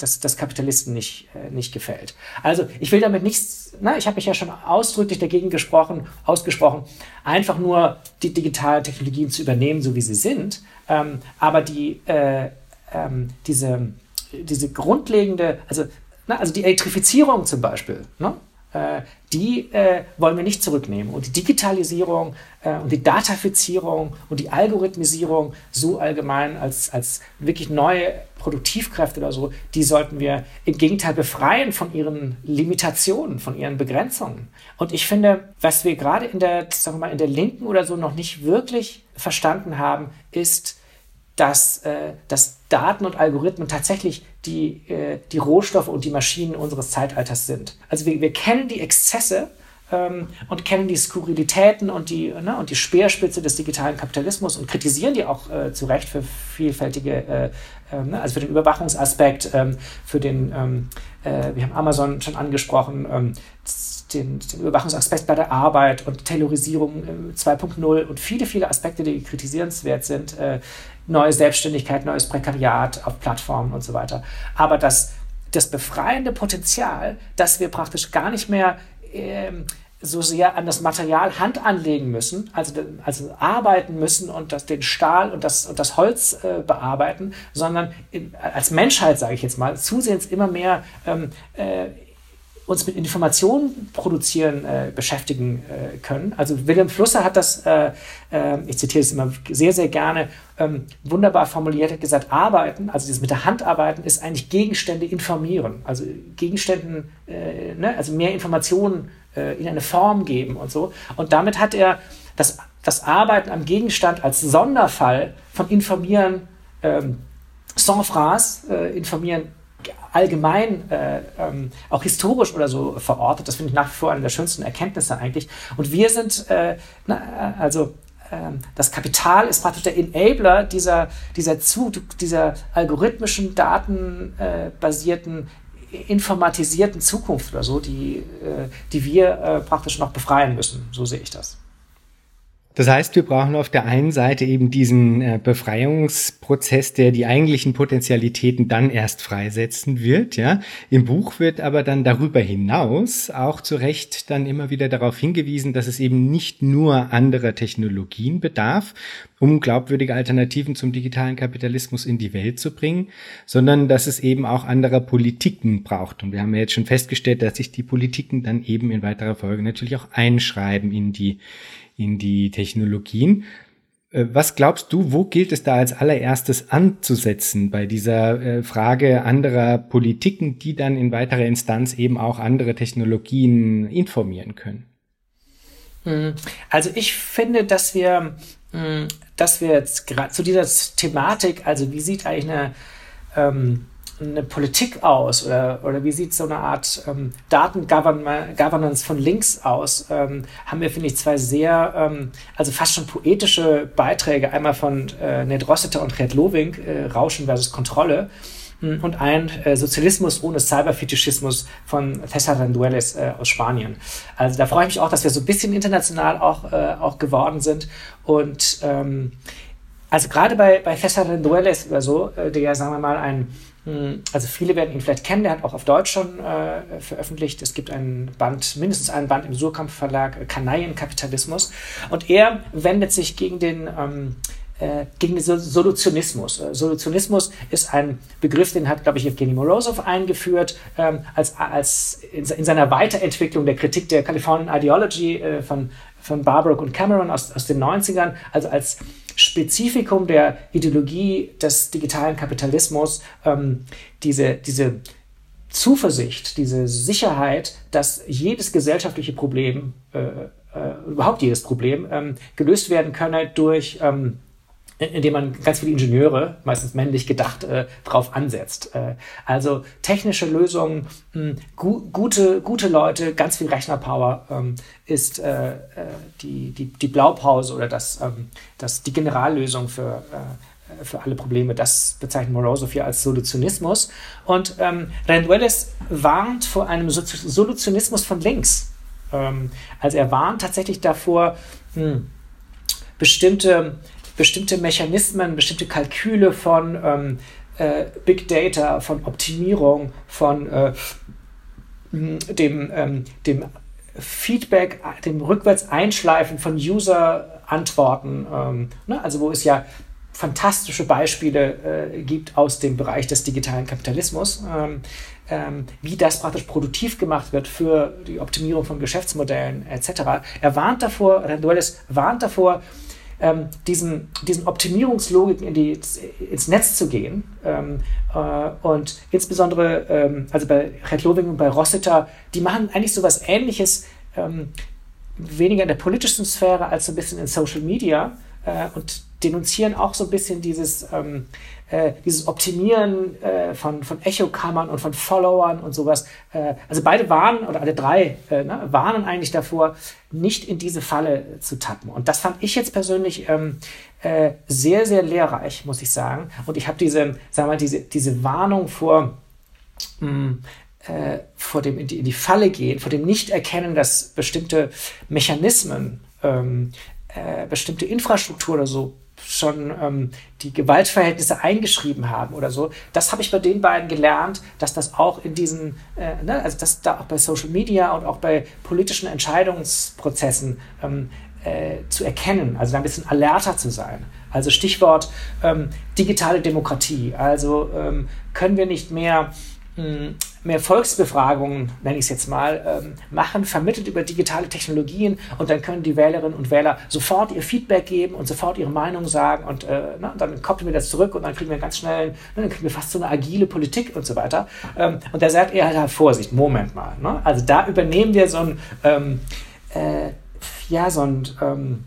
des, des Kapitalisten nicht, äh, nicht gefällt. Also ich will damit nichts, na, ich habe mich ja schon ausdrücklich dagegen gesprochen, ausgesprochen, einfach nur die digitalen Technologien zu übernehmen, so wie sie sind. Ähm, aber die, äh, ähm, diese diese grundlegende, also, na, also die Elektrifizierung zum Beispiel, ne? äh, die äh, wollen wir nicht zurücknehmen. Und die Digitalisierung äh, und die Datafizierung und die Algorithmisierung so allgemein als, als wirklich neue Produktivkräfte oder so, die sollten wir im Gegenteil befreien von ihren Limitationen, von ihren Begrenzungen. Und ich finde, was wir gerade in der, sagen wir mal, in der Linken oder so noch nicht wirklich verstanden haben, ist, dass, äh, dass Daten und Algorithmen tatsächlich die, äh, die Rohstoffe und die Maschinen unseres Zeitalters sind. Also wir, wir kennen die Exzesse ähm, und kennen die Skurrilitäten und die, ne, und die Speerspitze des digitalen Kapitalismus und kritisieren die auch äh, zu Recht für vielfältige, äh, ähm, ne, also für den Überwachungsaspekt, ähm, für den, ähm, äh, wir haben Amazon schon angesprochen, den, den Überwachungsaspekt bei der Arbeit und Taylorisierung 2.0 äh, und viele, viele Aspekte, die kritisierenswert sind. Äh, neue Selbstständigkeit, neues Prekariat auf Plattformen und so weiter. Aber das, das befreiende Potenzial, dass wir praktisch gar nicht mehr ähm, so sehr an das Material Hand anlegen müssen, also, also arbeiten müssen und das, den Stahl und das, und das Holz äh, bearbeiten, sondern in, als Menschheit, sage ich jetzt mal, zusehends immer mehr ähm, äh, uns mit Informationen produzieren äh, beschäftigen äh, können. Also Wilhelm Flusser hat das, äh, äh ich zitiere es immer sehr, sehr gerne, ähm, wunderbar formuliert, hat gesagt, arbeiten, also dieses mit der Hand arbeiten, ist eigentlich Gegenstände informieren. Also Gegenständen, äh, ne, also mehr Informationen äh, in eine Form geben und so. Und damit hat er das, das Arbeiten am Gegenstand als Sonderfall von informieren, ähm, sans phrase, informieren allgemein, äh, ähm, auch historisch oder so verortet. Das finde ich nach wie vor eine der schönsten Erkenntnisse eigentlich. Und wir sind, äh, na, also ähm, das Kapital ist praktisch der Enabler dieser, dieser, zu, dieser algorithmischen, datenbasierten, informatisierten Zukunft oder so, die, äh, die wir äh, praktisch noch befreien müssen. So sehe ich das. Das heißt, wir brauchen auf der einen Seite eben diesen äh, Befreiungsprozess, der die eigentlichen Potentialitäten dann erst freisetzen wird. Ja, im Buch wird aber dann darüber hinaus auch zu Recht dann immer wieder darauf hingewiesen, dass es eben nicht nur anderer Technologien bedarf, um glaubwürdige Alternativen zum digitalen Kapitalismus in die Welt zu bringen, sondern dass es eben auch anderer Politiken braucht. Und wir haben ja jetzt schon festgestellt, dass sich die Politiken dann eben in weiterer Folge natürlich auch einschreiben in die in die Technologien. Äh, was glaubst du, wo gilt es da als allererstes anzusetzen bei dieser äh, Frage anderer Politiken, die dann in weiterer Instanz eben auch andere Technologien informieren können? Hm, also ich finde, dass wir, hm, dass wir jetzt gerade zu dieser Thematik, also wie sieht eigentlich eine ähm, eine Politik aus oder, oder wie sieht so eine Art ähm, Datengovernance von links aus? Ähm, haben wir, finde ich, zwei sehr, ähm, also fast schon poetische Beiträge, einmal von äh, Ned Rossiter und Red Loving, äh, Rauschen versus Kontrolle, hm, und ein äh, Sozialismus ohne Cyberfetischismus von César Rendueles äh, aus Spanien. Also da freue ich mich auch, dass wir so ein bisschen international auch, äh, auch geworden sind und ähm, also gerade bei, bei César Rendueles oder so, äh, der ja, sagen wir mal, ein also viele werden ihn vielleicht kennen, der hat auch auf Deutsch schon äh, veröffentlicht. Es gibt einen Band, mindestens einen Band im Surkamp Verlag, äh, Kanaillenkapitalismus. Und er wendet sich gegen den ähm, äh, gegen den Solutionismus. Äh, Solutionismus ist ein Begriff, den hat, glaube ich, Evgeny Morozov eingeführt, ähm, als, als in, in, seiner Weiterentwicklung der Kritik der Californian Ideology äh, von, von Barbrook und Cameron aus, aus den 90ern, also als Spezifikum der Ideologie des digitalen Kapitalismus, ähm, diese, diese Zuversicht, diese Sicherheit, dass jedes gesellschaftliche Problem, äh, äh, überhaupt jedes Problem, ähm, gelöst werden könne durch ähm, indem man ganz viele Ingenieure, meistens männlich gedacht, äh, drauf ansetzt. Äh, also technische Lösungen, mh, hm, gu gute, gute Leute, ganz viel Rechnerpower ähm, ist äh, äh, die, die, die Blaupause oder das, ähm, das, die Generallösung für, äh, für alle Probleme. Das bezeichnet Morozov hier als Solutionismus. Und ähm, Rendueles warnt vor einem so Solutionismus von links. Ähm, also er warnt tatsächlich davor, mh, hm, bestimmte bestimmte Mechanismen, bestimmte Kalküle von ähm, äh, Big Data, von Optimierung, von äh, dem, ähm, dem Feedback, dem rückwärts Einschleifen von User-Antworten, ähm, ne? also wo es ja fantastische Beispiele äh, gibt aus dem Bereich des digitalen Kapitalismus, ähm, ähm, wie das praktisch produktiv gemacht wird für die Optimierung von Geschäftsmodellen etc. Er warnt davor, Rendueles warnt davor, ähm, diesen, diesen Optimierungslogiken in die, ins Netz zu gehen. Ähm, äh, und insbesondere, ähm, also bei Red Loving und bei Rossiter, die machen eigentlich so was Ähnliches, ähm, weniger in der politischen Sphäre als so ein bisschen in Social Media äh, und denunzieren auch so ein bisschen dieses, ähm, äh, dieses Optimieren äh, von, von Echokammern und von Followern und sowas. Äh, also beide warnen, oder alle drei, äh, ne, warnen eigentlich davor, nicht in diese Falle zu tappen. Und das fand ich jetzt persönlich ähm, äh, sehr, sehr lehrreich, muss ich sagen. Und ich habe diese, sagen wir mal, diese, diese Warnung vor, mh, mm, äh, vor dem in die, in die Falle gehen, vor dem Nicht-Erkennen, dass bestimmte Mechanismen, ähm, äh, bestimmte Infrastruktur oder so schon ähm, die Gewaltverhältnisse eingeschrieben haben oder so. Das habe ich bei den beiden gelernt, dass das auch in diesen, äh, ne, also dass da auch bei Social Media und auch bei politischen Entscheidungsprozessen ähm, äh, zu erkennen, also ein bisschen alerter zu sein. Also Stichwort ähm, digitale Demokratie. Also ähm, können wir nicht mehr mehr Volksbefragungen, nenne ich es jetzt mal, ähm, machen, vermittelt über digitale Technologien und dann können die Wählerinnen und Wähler sofort ihr Feedback geben und sofort ihre Meinung sagen und äh, na, dann koppeln wir das zurück und dann kriegen wir ganz schnell, na, dann kriegen wir fast so eine agile Politik und so weiter. Ähm, und da sagt er halt, Vorsicht, Moment mal. Ne? Also da übernehmen wir so ein, ähm, äh, ja, so ein, ähm,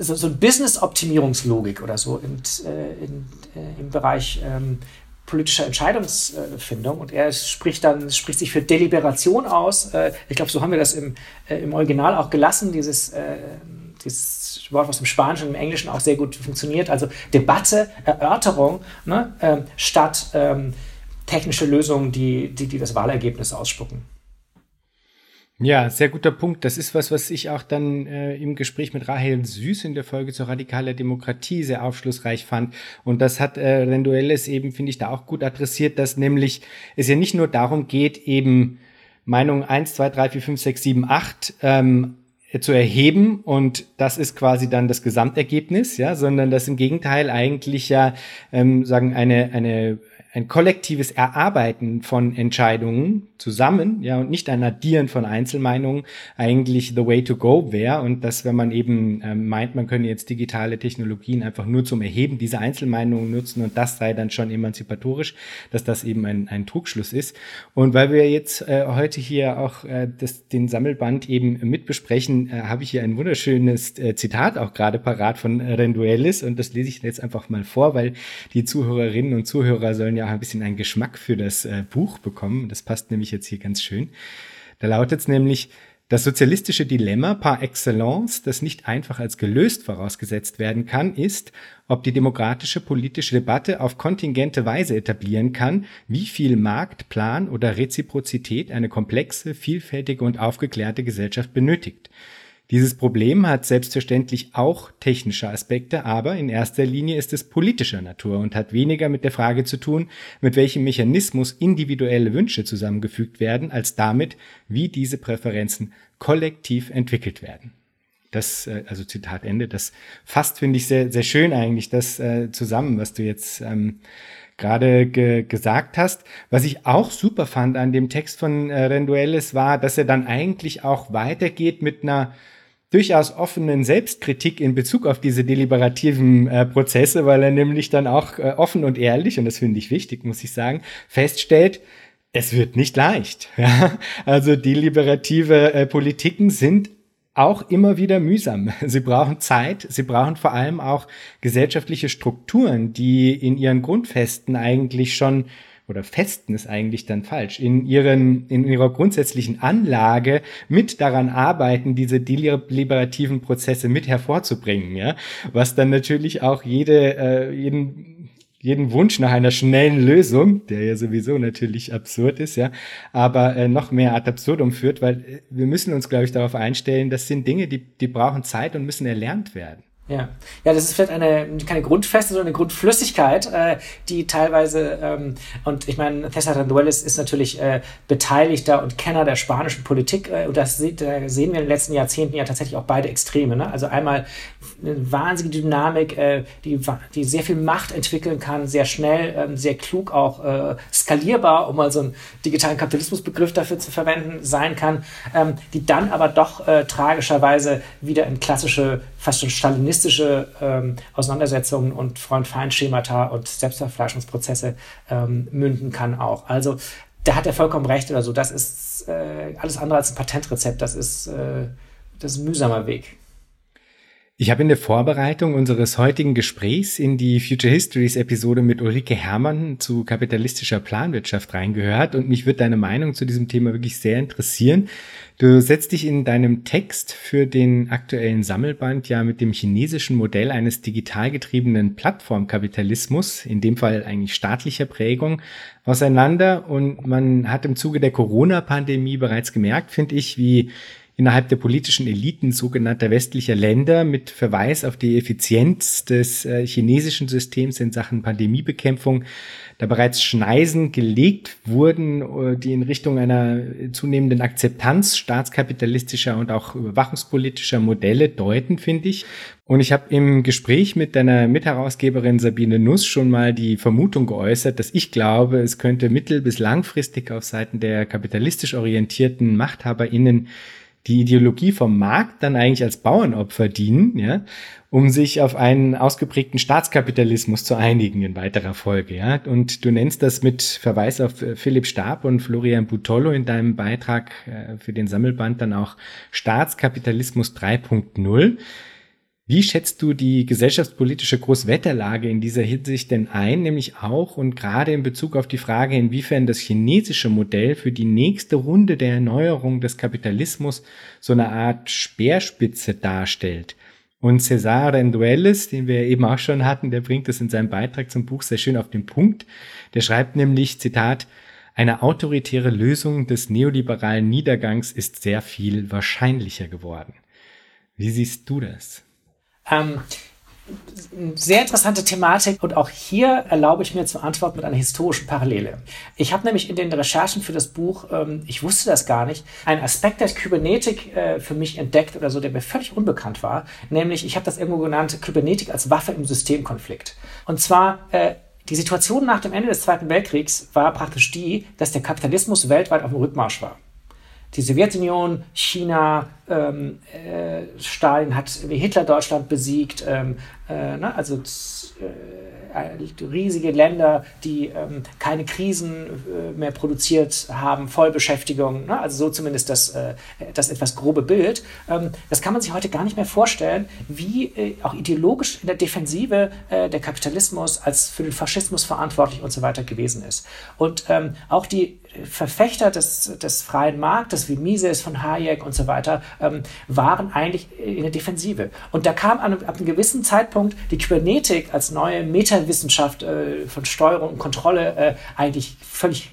so, so Business-Optimierungslogik oder so in, äh, in, äh, im Bereich ähm, politischer Entscheidungsfindung und er spricht dann, spricht sich für Deliberation aus. Äh, ich glaube, so haben wir das im, äh, im Original auch gelassen, dieses, äh, dieses Wort, was im Spanischen und im Englischen auch sehr gut funktioniert. Also Debatte, Erörterung ne, ähm, statt ähm, technische Lösungen, die, die, die das Wahlergebnis ausspucken. Ja, sehr guter Punkt. Das ist was, was ich auch dann äh, im Gespräch mit Rahel Süß in der Folge zur radikaler Demokratie sehr aufschlussreich fand. Und das hat äh, Renduelles eben, finde ich, da auch gut adressiert, dass nämlich es ja nicht nur darum geht, eben Meinung 1, 2, 3, 4, 5, 6, 7, 8 ähm, zu erheben und das ist quasi dann das Gesamtergebnis, ja, sondern dass im Gegenteil eigentlich ja ähm, sagen eine eine ein kollektives Erarbeiten von Entscheidungen zusammen, ja, und nicht ein Addieren von Einzelmeinungen eigentlich the way to go wäre. Und dass, wenn man eben äh, meint, man könne jetzt digitale Technologien einfach nur zum Erheben dieser Einzelmeinungen nutzen und das sei dann schon emanzipatorisch, dass das eben ein, ein Trugschluss ist. Und weil wir jetzt äh, heute hier auch äh, das, den Sammelband eben mitbesprechen, äh, habe ich hier ein wunderschönes äh, Zitat auch gerade parat von Renduelis und das lese ich jetzt einfach mal vor, weil die Zuhörerinnen und Zuhörer sollen ja auch ein bisschen einen Geschmack für das äh, Buch bekommen. Das passt nämlich jetzt hier ganz schön. Da lautet es nämlich, das sozialistische Dilemma par excellence, das nicht einfach als gelöst vorausgesetzt werden kann, ist, ob die demokratische politische Debatte auf kontingente Weise etablieren kann, wie viel Markt, Plan oder Reziprozität eine komplexe, vielfältige und aufgeklärte Gesellschaft benötigt. Dieses Problem hat selbstverständlich auch technische Aspekte, aber in erster Linie ist es politischer Natur und hat weniger mit der Frage zu tun, mit welchem Mechanismus individuelle Wünsche zusammengefügt werden, als damit, wie diese Präferenzen kollektiv entwickelt werden. Das, äh, also Zitat Ende, das fasst, finde ich, sehr, sehr schön eigentlich das äh, zusammen, was du jetzt ähm, gerade ge gesagt hast. Was ich auch super fand an dem Text von äh, Rendueles war, dass er dann eigentlich auch weitergeht mit einer durchaus offenen Selbstkritik in Bezug auf diese deliberativen äh, Prozesse, weil er nämlich dann auch äh, offen und ehrlich, und das finde ich wichtig, muss ich sagen, feststellt, es wird nicht leicht. Ja? Also deliberative äh, Politiken sind auch immer wieder mühsam. Sie brauchen Zeit, sie brauchen vor allem auch gesellschaftliche Strukturen, die in ihren Grundfesten eigentlich schon oder festen ist eigentlich dann falsch, in ihren, in ihrer grundsätzlichen Anlage mit daran arbeiten, diese deliberativen Prozesse mit hervorzubringen, ja, was dann natürlich auch jede, äh, jeden, jeden Wunsch nach einer schnellen Lösung, der ja sowieso natürlich absurd ist, ja, aber äh, noch mehr ad absurdum führt, weil äh, wir müssen uns, glaube ich, darauf einstellen, das sind Dinge, die, die brauchen Zeit und müssen erlernt werden. Ja. ja, das ist vielleicht eine keine Grundfeste, sondern eine Grundflüssigkeit, äh, die teilweise, ähm, und ich meine, César Randuelis ist natürlich äh, Beteiligter und Kenner der spanischen Politik, äh, und das sieht, äh, sehen wir in den letzten Jahrzehnten ja tatsächlich auch beide Extreme. Ne? Also einmal eine wahnsinnige Dynamik, äh, die, die sehr viel Macht entwickeln kann, sehr schnell, ähm, sehr klug auch äh, skalierbar, um mal so einen digitalen Kapitalismusbegriff dafür zu verwenden, sein kann, ähm, die dann aber doch äh, tragischerweise wieder in klassische, fast schon stalinistische ähm, Auseinandersetzungen und Freund-Feind-Schemata und Selbstverfleischungsprozesse ähm, münden kann auch. Also da hat er vollkommen recht oder so. Das ist äh, alles andere als ein Patentrezept. Das ist, äh, das ist ein mühsamer Weg. Ich habe in der Vorbereitung unseres heutigen Gesprächs in die Future Histories Episode mit Ulrike Herrmann zu kapitalistischer Planwirtschaft reingehört und mich wird deine Meinung zu diesem Thema wirklich sehr interessieren. Du setzt dich in deinem Text für den aktuellen Sammelband ja mit dem chinesischen Modell eines digital getriebenen Plattformkapitalismus, in dem Fall eigentlich staatlicher Prägung, auseinander und man hat im Zuge der Corona-Pandemie bereits gemerkt, finde ich, wie innerhalb der politischen Eliten sogenannter westlicher Länder mit Verweis auf die Effizienz des äh, chinesischen Systems in Sachen Pandemiebekämpfung da bereits Schneisen gelegt wurden, äh, die in Richtung einer zunehmenden Akzeptanz staatskapitalistischer und auch überwachungspolitischer Modelle deuten, finde ich. Und ich habe im Gespräch mit deiner Mitherausgeberin Sabine Nuss schon mal die Vermutung geäußert, dass ich glaube, es könnte mittel- bis langfristig auf Seiten der kapitalistisch orientierten MachthaberInnen die Ideologie vom Markt dann eigentlich als Bauernopfer dienen, ja, um sich auf einen ausgeprägten Staatskapitalismus zu einigen in weiterer Folge, ja. Und du nennst das mit Verweis auf äh, Philipp Stab und Florian Butollo in deinem Beitrag äh, für den Sammelband dann auch Staatskapitalismus 3.0. Wie schätzt du die gesellschaftspolitische Großwetterlage in dieser Hinsicht denn ein, nämlich auch und gerade in Bezug auf die Frage, inwiefern das chinesische Modell für die nächste Runde der Erneuerung des Kapitalismus so eine Art Speerspitze darstellt? Und César Rendueles, den wir eben auch schon hatten, der bringt das in seinem Beitrag zum Buch sehr schön auf den Punkt. Der schreibt nämlich, Zitat, Eine autoritäre Lösung des neoliberalen Niedergangs ist sehr viel wahrscheinlicher geworden. Wie siehst du das? Ähm, sehr interessante Thematik und auch hier erlaube ich mir zu antworten mit einer historischen Parallele. Ich habe nämlich in den Recherchen für das Buch, ähm, ich wusste das gar nicht, einen Aspekt der Kybernetik äh, für mich entdeckt oder so, der mir völlig unbekannt war. Nämlich, ich habe das irgendwo genannt, Kybernetik als Waffe im Systemkonflikt. Und zwar äh, die Situation nach dem Ende des Zweiten Weltkriegs war praktisch die, dass der Kapitalismus weltweit auf dem Rückmarsch war. Die Sowjetunion, China, ähm, äh, Stalin hat Hitler Deutschland besiegt, ähm, äh, ne, also äh, riesige Länder, die ähm, keine Krisen äh, mehr produziert haben, Vollbeschäftigung, ne, also so zumindest das, äh, das etwas grobe Bild. Ähm, das kann man sich heute gar nicht mehr vorstellen, wie äh, auch ideologisch in der Defensive der Kapitalismus als für den Faschismus verantwortlich und so weiter gewesen ist. Und ähm, auch die Verfechter des, des freien Marktes wie Mises von Hayek und so weiter ähm, waren eigentlich in der Defensive. Und da kam an, ab einem gewissen Zeitpunkt die Kybernetik als neue Metawissenschaft äh, von Steuerung und Kontrolle äh, eigentlich völlig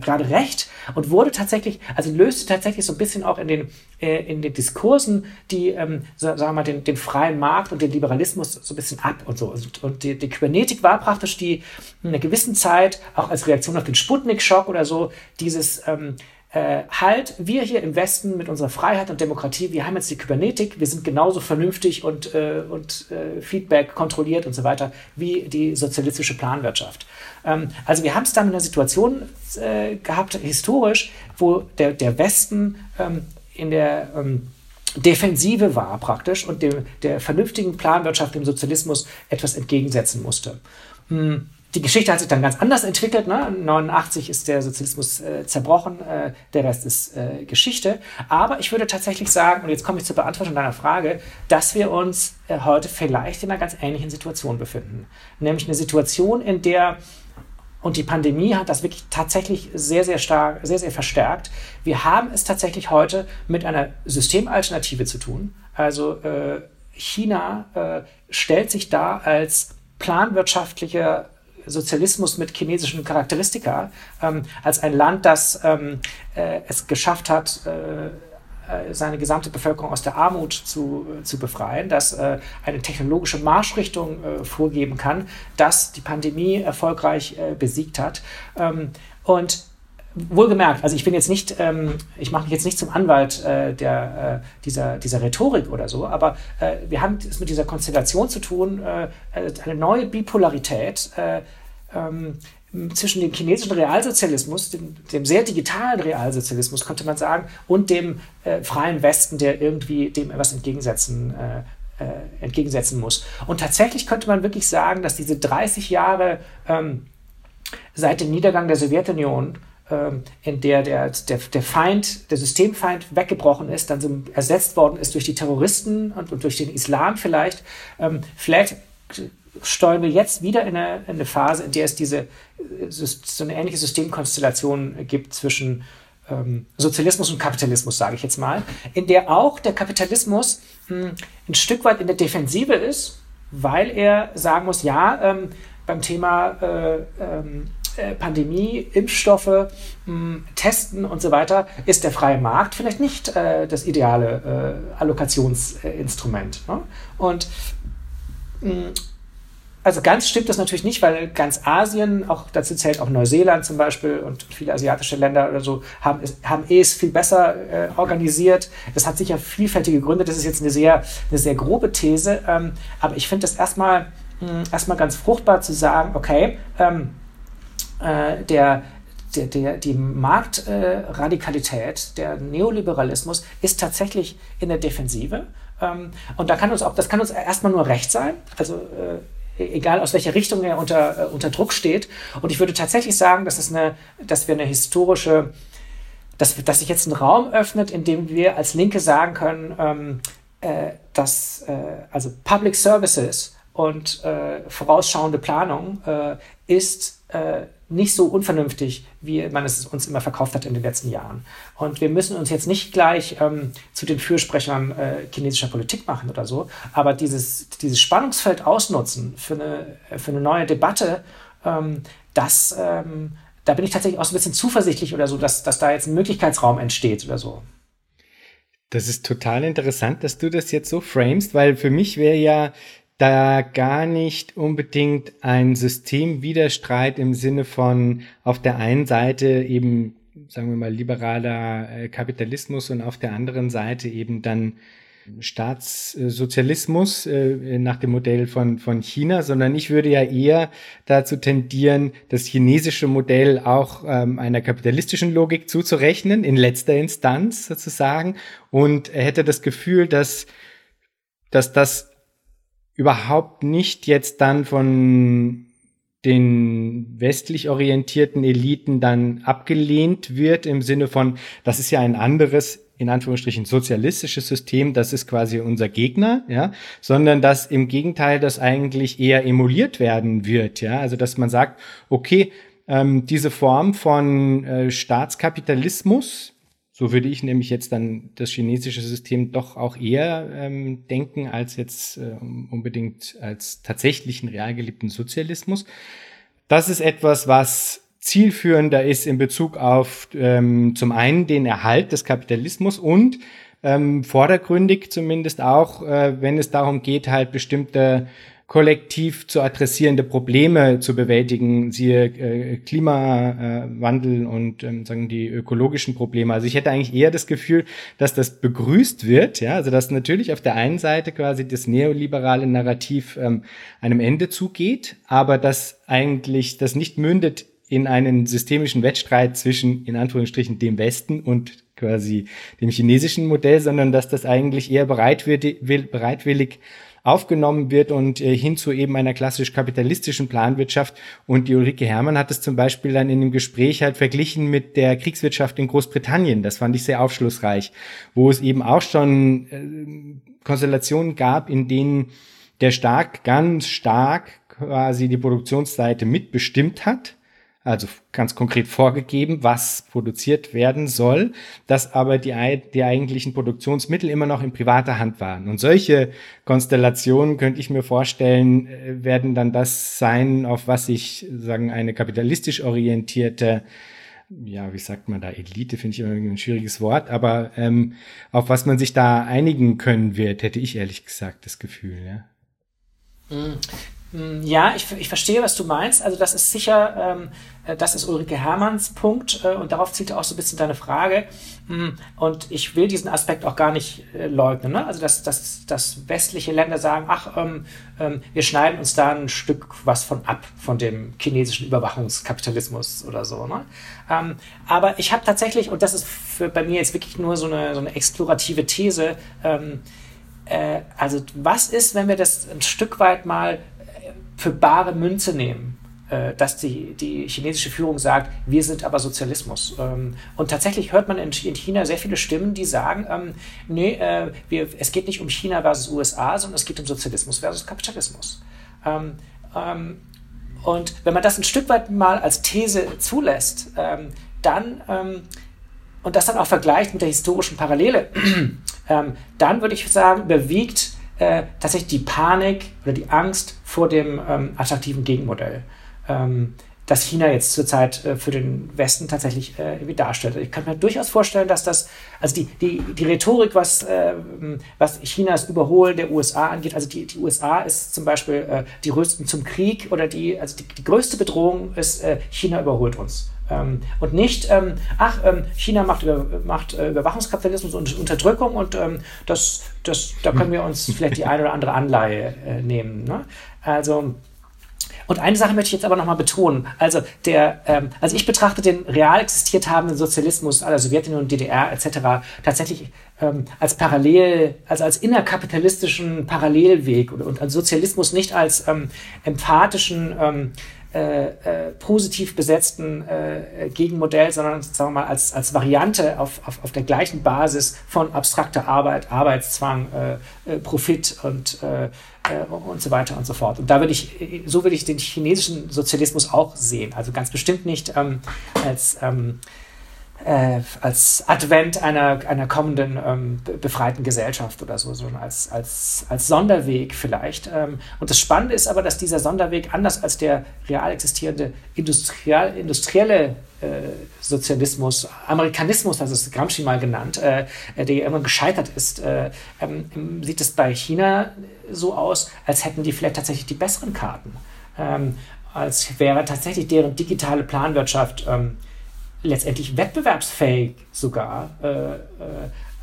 gerade recht und wurde tatsächlich, also löste tatsächlich so ein bisschen auch in den, äh, in den Diskursen, die, ähm, sagen wir mal, den, den freien Markt und den Liberalismus so ein bisschen ab und so. Und, und die, die Kybernetik war praktisch die in einer gewissen Zeit, auch als Reaktion auf den Sputnik-Schock oder so, dieses ähm, äh, halt, wir hier im Westen mit unserer Freiheit und Demokratie, wir haben jetzt die Kybernetik, wir sind genauso vernünftig und, äh, und äh, Feedback kontrolliert und so weiter wie die sozialistische Planwirtschaft. Ähm, also wir haben es dann in einer Situation äh, gehabt, historisch, wo der, der Westen ähm, in der ähm, Defensive war praktisch und dem, der vernünftigen Planwirtschaft, dem Sozialismus etwas entgegensetzen musste. Hm. Die Geschichte hat sich dann ganz anders entwickelt. Ne? 89 ist der Sozialismus äh, zerbrochen, äh, der Rest ist äh, Geschichte. Aber ich würde tatsächlich sagen, und jetzt komme ich zur Beantwortung deiner Frage, dass wir uns äh, heute vielleicht in einer ganz ähnlichen Situation befinden. Nämlich eine Situation, in der, und die Pandemie hat das wirklich tatsächlich sehr, sehr stark, sehr, sehr verstärkt. Wir haben es tatsächlich heute mit einer Systemalternative zu tun. Also äh, China äh, stellt sich da als planwirtschaftlicher Sozialismus mit chinesischen Charakteristika, ähm, als ein Land, das ähm, äh, es geschafft hat, äh, äh, seine gesamte Bevölkerung aus der Armut zu, äh, zu befreien, das äh, eine technologische Marschrichtung äh, vorgeben kann, das die Pandemie erfolgreich äh, besiegt hat. Ähm, und Wohlgemerkt, also ich bin jetzt nicht, ähm, ich mache mich jetzt nicht zum Anwalt äh, der, äh, dieser, dieser Rhetorik oder so, aber äh, wir haben es mit dieser Konstellation zu tun, äh, eine neue Bipolarität äh, ähm, zwischen dem chinesischen Realsozialismus, dem, dem, sehr digitalen Realsozialismus, könnte man sagen, und dem äh, freien Westen, der irgendwie dem etwas entgegensetzen, entgegensetzen muss. Und tatsächlich könnte man wirklich sagen, dass diese 30 Jahre ähm, seit dem Niedergang der Sowjetunion in der der, der der Feind, der Systemfeind weggebrochen ist, dann so ersetzt worden ist durch die Terroristen und, und durch den Islam vielleicht. Ähm, vielleicht steuern wir jetzt wieder in eine, in eine, Phase, in der es diese so eine ähnliche Systemkonstellation gibt zwischen ähm, Sozialismus und Kapitalismus, sage ich jetzt mal, in der auch der Kapitalismus mh, hm, ein Stück weit in der Defensive ist, weil er sagen muss, ja, ähm, beim Thema äh, ähm, äh, Pandemie, Impfstoffe mh, hm, testen und so weiter, ist der freie Markt vielleicht nicht äh, das ideale äh, Allokationsinstrument. Ne? Und mh, hm, also ganz stimmt das natürlich nicht, weil ganz Asien, auch dazu zählt auch Neuseeland zum Beispiel und viele asiatische Länder oder so, haben, haben es viel besser äh, organisiert. Das hat sicher vielfältige Gründe. Das ist jetzt eine sehr, eine sehr grobe These. Ähm, aber ich finde das erstmal, hm, erstmal ganz fruchtbar zu sagen, okay, ähm, äh, der, der, der, die Marktradikalität, äh, der Neoliberalismus ist tatsächlich in der Defensive. Ähm, und da kann uns auch, das kann uns erstmal nur recht sein. Also äh, egal aus welcher Richtung er unter, äh, unter Druck steht. Und ich würde tatsächlich sagen, dass, es eine, dass wir eine historische, dass, dass sich jetzt ein Raum öffnet, in dem wir als Linke sagen können, ähm, äh, dass äh, also Public Services und äh, vorausschauende Planung äh, ist äh, nicht so unvernünftig, wie man es uns immer verkauft hat in den letzten Jahren. Und wir müssen uns jetzt nicht gleich ähm, zu den Fürsprechern äh, chinesischer Politik machen oder so, aber dieses, dieses Spannungsfeld ausnutzen für eine, für eine neue Debatte, ähm, das, ähm, da bin ich tatsächlich auch so ein bisschen zuversichtlich oder so, dass, dass da jetzt ein Möglichkeitsraum entsteht oder so. Das ist total interessant, dass du das jetzt so framest, weil für mich wäre ja da gar nicht unbedingt ein Systemwiderstreit im Sinne von auf der einen Seite eben, sagen wir mal, liberaler äh, Kapitalismus und auf der anderen Seite eben dann Staatssozialismus äh, nach dem Modell von, von China, sondern ich würde ja eher dazu tendieren, das chinesische Modell auch ähm, einer kapitalistischen Logik zuzurechnen, in letzter Instanz sozusagen, und hätte das Gefühl, dass, dass das überhaupt nicht jetzt dann von den westlich orientierten Eliten dann abgelehnt wird im Sinne von, das ist ja ein anderes in Anführungsstrichen sozialistisches System, das ist quasi unser Gegner, ja, sondern dass im Gegenteil das eigentlich eher emuliert werden wird, ja, also dass man sagt, okay, ähm, diese Form von äh, Staatskapitalismus, so würde ich nämlich jetzt dann das chinesische System doch auch eher ähm, denken als jetzt äh, unbedingt als tatsächlichen real geliebten Sozialismus. Das ist etwas, was zielführender ist in Bezug auf ähm, zum einen den Erhalt des Kapitalismus und ähm, vordergründig zumindest auch, äh, wenn es darum geht, halt bestimmte kollektiv zu adressierende Probleme zu bewältigen, siehe äh, Klimawandel und ähm, sagen die ökologischen Probleme. Also ich hätte eigentlich eher das Gefühl, dass das begrüßt wird, ja, also dass natürlich auf der einen Seite quasi das neoliberale Narrativ ähm, einem Ende zugeht, aber dass eigentlich das nicht mündet in einen systemischen Wettstreit zwischen, in Anführungsstrichen, dem Westen und quasi dem chinesischen Modell, sondern dass das eigentlich eher bereitwillig, bereitwillig aufgenommen wird und äh, hin zu eben einer klassisch kapitalistischen Planwirtschaft. Und die Ulrike Herrmann hat es zum Beispiel dann in dem Gespräch halt verglichen mit der Kriegswirtschaft in Großbritannien. Das fand ich sehr aufschlussreich, wo es eben auch schon äh, Konstellationen gab, in denen der Staat ganz stark quasi die Produktionsseite mitbestimmt hat also ganz konkret vorgegeben, was produziert werden soll, dass aber die, die eigentlichen Produktionsmittel immer noch in privater Hand waren. Und solche Konstellationen könnte ich mir vorstellen, äh, werden dann das sein, auf was sich sagen eine kapitalistisch orientierte ja, wie sagt man da, Elite finde ich immer ein schwieriges Wort, aber ähm, auf was man sich da einigen können wird, hätte ich ehrlich gesagt das Gefühl, ja. Hm, ja, ich, ich verstehe, was du meinst. Also das ist sicher, ähm, äh, das ist Ulrike Hermanns Punkt äh, und darauf zielt auch so ein bisschen deine Frage. Hm, und ich will diesen Aspekt auch gar nicht äh, leugnen. Ne? Also dass, dass, dass westliche Länder sagen, ach, ähm, ähm, wir schneiden uns da ein Stück was von ab, von dem chinesischen Überwachungskapitalismus oder so. Ne? Ähm, aber ich habe tatsächlich, und das ist für, bei mir jetzt wirklich nur so eine, so eine explorative These, ähm, äh, also was ist, wenn wir das ein Stück weit mal für bare Münze nehmen, äh, dass die, die chinesische Führung sagt, wir sind aber Sozialismus. Ähm, und tatsächlich hört man in, in China sehr viele Stimmen, die sagen, ähm, nee, äh, wir, es geht nicht um China versus USA, sondern es geht um Sozialismus versus Kapitalismus. Ähm, ähm, und wenn man das ein Stück weit mal als These zulässt, ähm, dann ähm, und das dann auch vergleicht mit der historischen Parallele, dann würde ich sagen, überwiegt äh, tatsächlich die Panik oder die Angst vor dem ähm, attraktiven Gegenmodell, ähm, das China jetzt zurzeit äh, für den Westen tatsächlich äh, irgendwie darstellt. Ich kann mir durchaus vorstellen, dass das, also die, die, die Rhetorik, was, äh, was Chinas Überholen der USA angeht, also die, die USA ist zum Beispiel äh, die rüsten zum Krieg oder die, also die, die größte Bedrohung ist, äh, China überholt uns. Ähm, und nicht, ähm, ach, ähm, China macht, über, macht äh, Überwachungskapitalismus und Unterdrückung und ähm, das, das, da können wir uns vielleicht die eine oder andere Anleihe äh, nehmen. Ne? Also, und eine Sache möchte ich jetzt aber nochmal betonen. Also, der, ähm, also ich betrachte den real existiert habenden Sozialismus aller Sowjetunion, DDR etc. tatsächlich ähm, als parallel, also als innerkapitalistischen Parallelweg und, und als Sozialismus nicht als ähm, empatischen ähm, äh, äh, positiv besetzten äh, Gegenmodell, sondern sagen wir mal als, als Variante auf, auf, auf der gleichen Basis von abstrakter Arbeit, Arbeitszwang, äh, äh Profit und, und so weiter und so fort. Und da würde ich, so würde ich den chinesischen Sozialismus auch sehen. Also ganz bestimmt nicht ähm, als ähm, äh, als Advent einer, einer kommenden ähm, befreiten Gesellschaft oder so, sondern als, als, als Sonderweg vielleicht. Ähm, und das Spannende ist aber, dass dieser Sonderweg anders als der real existierende industriell, industrielle äh, Sozialismus, Amerikanismus, das ist Gramsci mal genannt, äh, der immer gescheitert ist, äh, ähm, sieht es bei China so aus, als hätten die vielleicht tatsächlich die besseren Karten. Ähm, als wäre tatsächlich deren digitale Planwirtschaft ähm, letztendlich wettbewerbsfähig sogar äh, äh,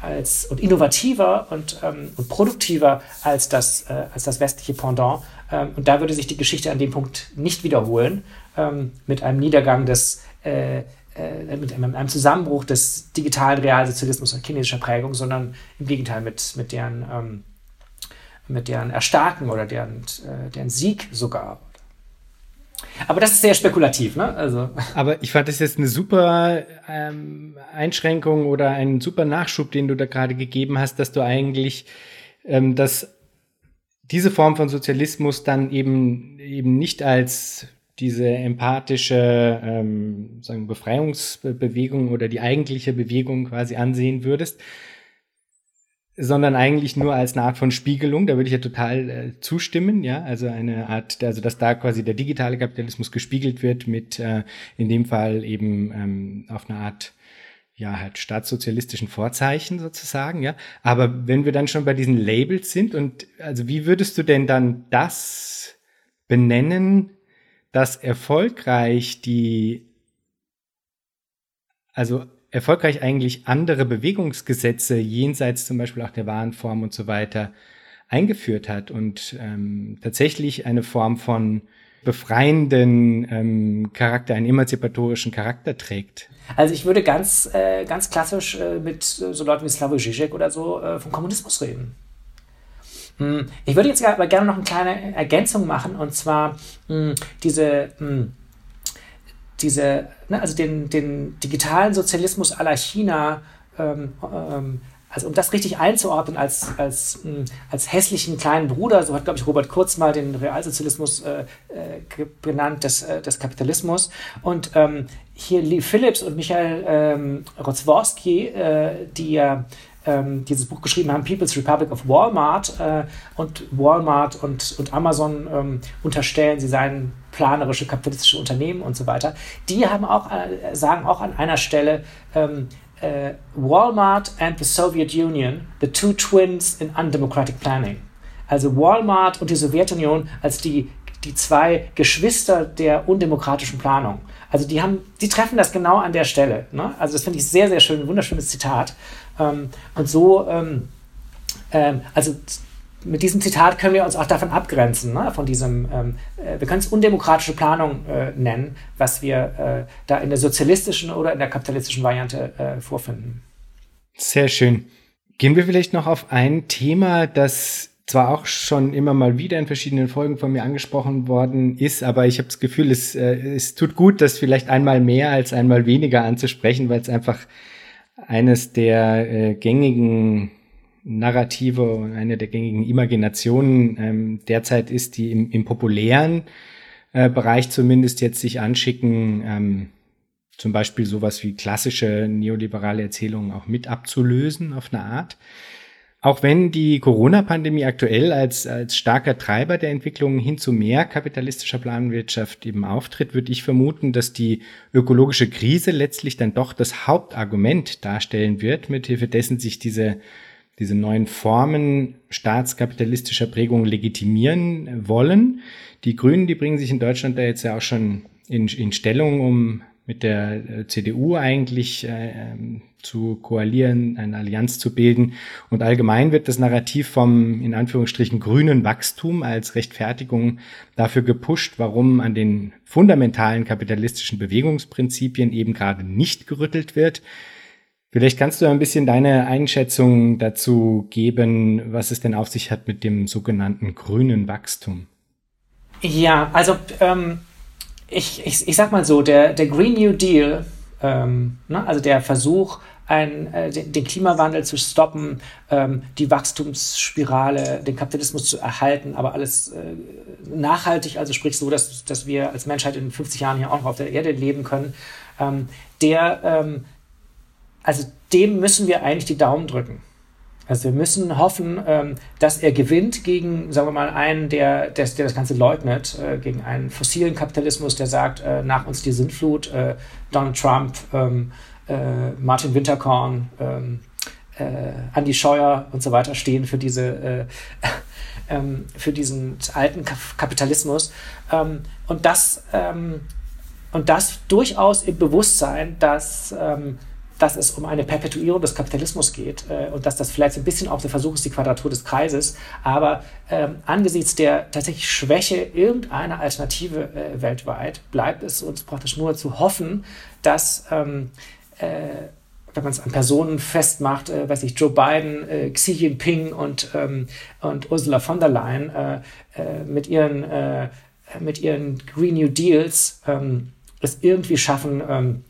als, und innovativer und, ähm, und produktiver als das, äh, als das westliche Pendant. Ähm, und da würde sich die Geschichte an dem Punkt nicht wiederholen, ähm, mit einem Niedergang des, äh, äh, mit einem, einem, Zusammenbruch des digitalen Realsozialismus und chinesischer Prägung, sondern im Gegenteil mit, mit, deren, ähm, mit deren Erstarken oder deren, äh, deren Sieg sogar. Aber das ist sehr spekulativ, ne? Also. Aber ich fand das jetzt eine super ähm, Einschränkung oder einen super Nachschub, den du da gerade gegeben hast, dass du eigentlich ähm, dass diese Form von Sozialismus dann eben eben nicht als diese empathische ähm, sagen Befreiungsbewegung oder die eigentliche Bewegung quasi ansehen würdest, sondern eigentlich nur als eine Art von Spiegelung. Da würde ich ja total äh, zustimmen, ja. Also eine Art, also dass da quasi der digitale Kapitalismus gespiegelt wird mit äh, in dem Fall eben ähm, auf eine Art ja, halt staatssozialistischen Vorzeichen sozusagen, ja. Aber wenn wir dann schon bei diesen Labels sind und also wie würdest du denn dann das benennen, dass erfolgreich die, also erfolgreich eigentlich andere Bewegungsgesetze jenseits zum Beispiel auch der Warenform und so weiter eingeführt hat und ähm, tatsächlich eine Form von befreienden ähm, Charakter, einen emanzipatorischen Charakter trägt. Also ich würde ganz, äh, ganz klassisch äh, mit so Leuten wie Slavoj Žižek oder so äh, vom Kommunismus reden. Hm, ich würde jetzt aber gerne noch eine kleine Ergänzung machen und zwar mh, hm, diese mh, hm, diese, ne, also den, den digitalen Sozialismus aller China, ähm, ähm, also um das richtig einzuordnen als, als, hm, als hässlichen kleinen Bruder, so hat, glaube ich, Robert Kurz mal den Realsozialismus äh, äh, genannt, des, äh, des Kapitalismus. Und ähm, hier Lee Phillips und Michael ähm, Rotzworski, äh, die ja ähm, dieses Buch geschrieben haben, People's Republic of Walmart. Äh, und Walmart und, und Amazon ähm, unterstellen, sie seien planerische kapitalistische Unternehmen und so weiter. Die haben auch, äh, sagen auch an einer Stelle, ähm, äh, Walmart and the Soviet Union, the two twins in undemocratic planning. Also Walmart und die Sowjetunion als die, die zwei Geschwister der undemokratischen Planung. Also die haben, die treffen das genau an der Stelle. Ne? Also das finde ich sehr, sehr schön, ein wunderschönes Zitat. Ähm, und so, ähm, ähm, also mit diesem Zitat können wir uns auch davon abgrenzen, ne? von diesem, ähm, äh, wir können es undemokratische Planung äh, nennen, was wir äh, da in der sozialistischen oder in der kapitalistischen Variante äh, vorfinden. Sehr schön. Gehen wir vielleicht noch auf ein Thema, das zwar auch schon immer mal wieder in verschiedenen Folgen von mir angesprochen worden ist, aber ich habe das Gefühl, es, äh, es tut gut, das vielleicht einmal mehr als einmal weniger anzusprechen, weil es einfach eines der äh, gängigen Narrative und eine der gängigen Imaginationen ähm, derzeit ist, die im, im populären äh, Bereich zumindest jetzt sich anschicken, ähm, zum Beispiel sowas wie klassische neoliberale Erzählungen auch mit abzulösen auf eine Art. Auch wenn die Corona-Pandemie aktuell als, als starker Treiber der Entwicklung hin zu mehr kapitalistischer Planwirtschaft eben auftritt, würde ich vermuten, dass die ökologische Krise letztlich dann doch das Hauptargument darstellen wird, mithilfe dessen sich diese, diese neuen Formen staatskapitalistischer Prägung legitimieren wollen. Die Grünen, die bringen sich in Deutschland da jetzt ja auch schon in, in Stellung, um mit der äh, CDU eigentlich äh, ähm, zu koalieren, eine Allianz zu bilden. Und allgemein wird das Narrativ vom in Anführungsstrichen grünen Wachstum als Rechtfertigung dafür gepusht, warum an den fundamentalen kapitalistischen Bewegungsprinzipien eben gerade nicht gerüttelt wird. Vielleicht kannst du ein bisschen deine Einschätzung dazu geben, was es denn auf sich hat mit dem sogenannten grünen Wachstum. Ja, also ähm, ich, ich, ich sag mal so, der, der Green New Deal, ähm, ne, also der Versuch, ein, äh, den, den, Klimawandel zu stoppen, ähm, die Wachstumsspirale, den Kapitalismus zu erhalten, aber alles äh, nachhaltig, also sprich so, dass, dass wir als Menschheit in 50 Jahren hier auch noch auf der Erde leben können, ähm, der, ähm, also dem müssen wir eigentlich die Daumen drücken. Also wir müssen hoffen, ähm, dass er gewinnt gegen, sagen wir mal, einen, der, der, der das Ganze leugnet, äh, gegen einen fossilen Kapitalismus, der sagt, äh, nach uns die Sintflut, äh, Donald Trump, ähm, äh, Martin Winterkorn, ähm, äh, Andy Scheuer und so weiter stehen für diese äh, ähm, für diesen alten Kapitalismus. Ähm, und das ähm, und das durchaus im Bewusstsein, dass ähm, dass es um eine Perpetuierung des Kapitalismus geht äh, und dass das vielleicht ein bisschen auch der Versuch ist, die Quadratur des Kreises. Aber ähm, angesichts der tatsächlich Schwäche irgendeiner Alternative äh, weltweit bleibt es uns praktisch nur zu hoffen, dass ähm, äh, wenn man es an Personen festmacht, äh, weiß ich, Joe Biden, äh, Xi Jinping und, ähm, und Ursula von der Leyen äh, äh, mit, ihren, äh, mit ihren Green New Deals ähm, es irgendwie schaffen, ähm,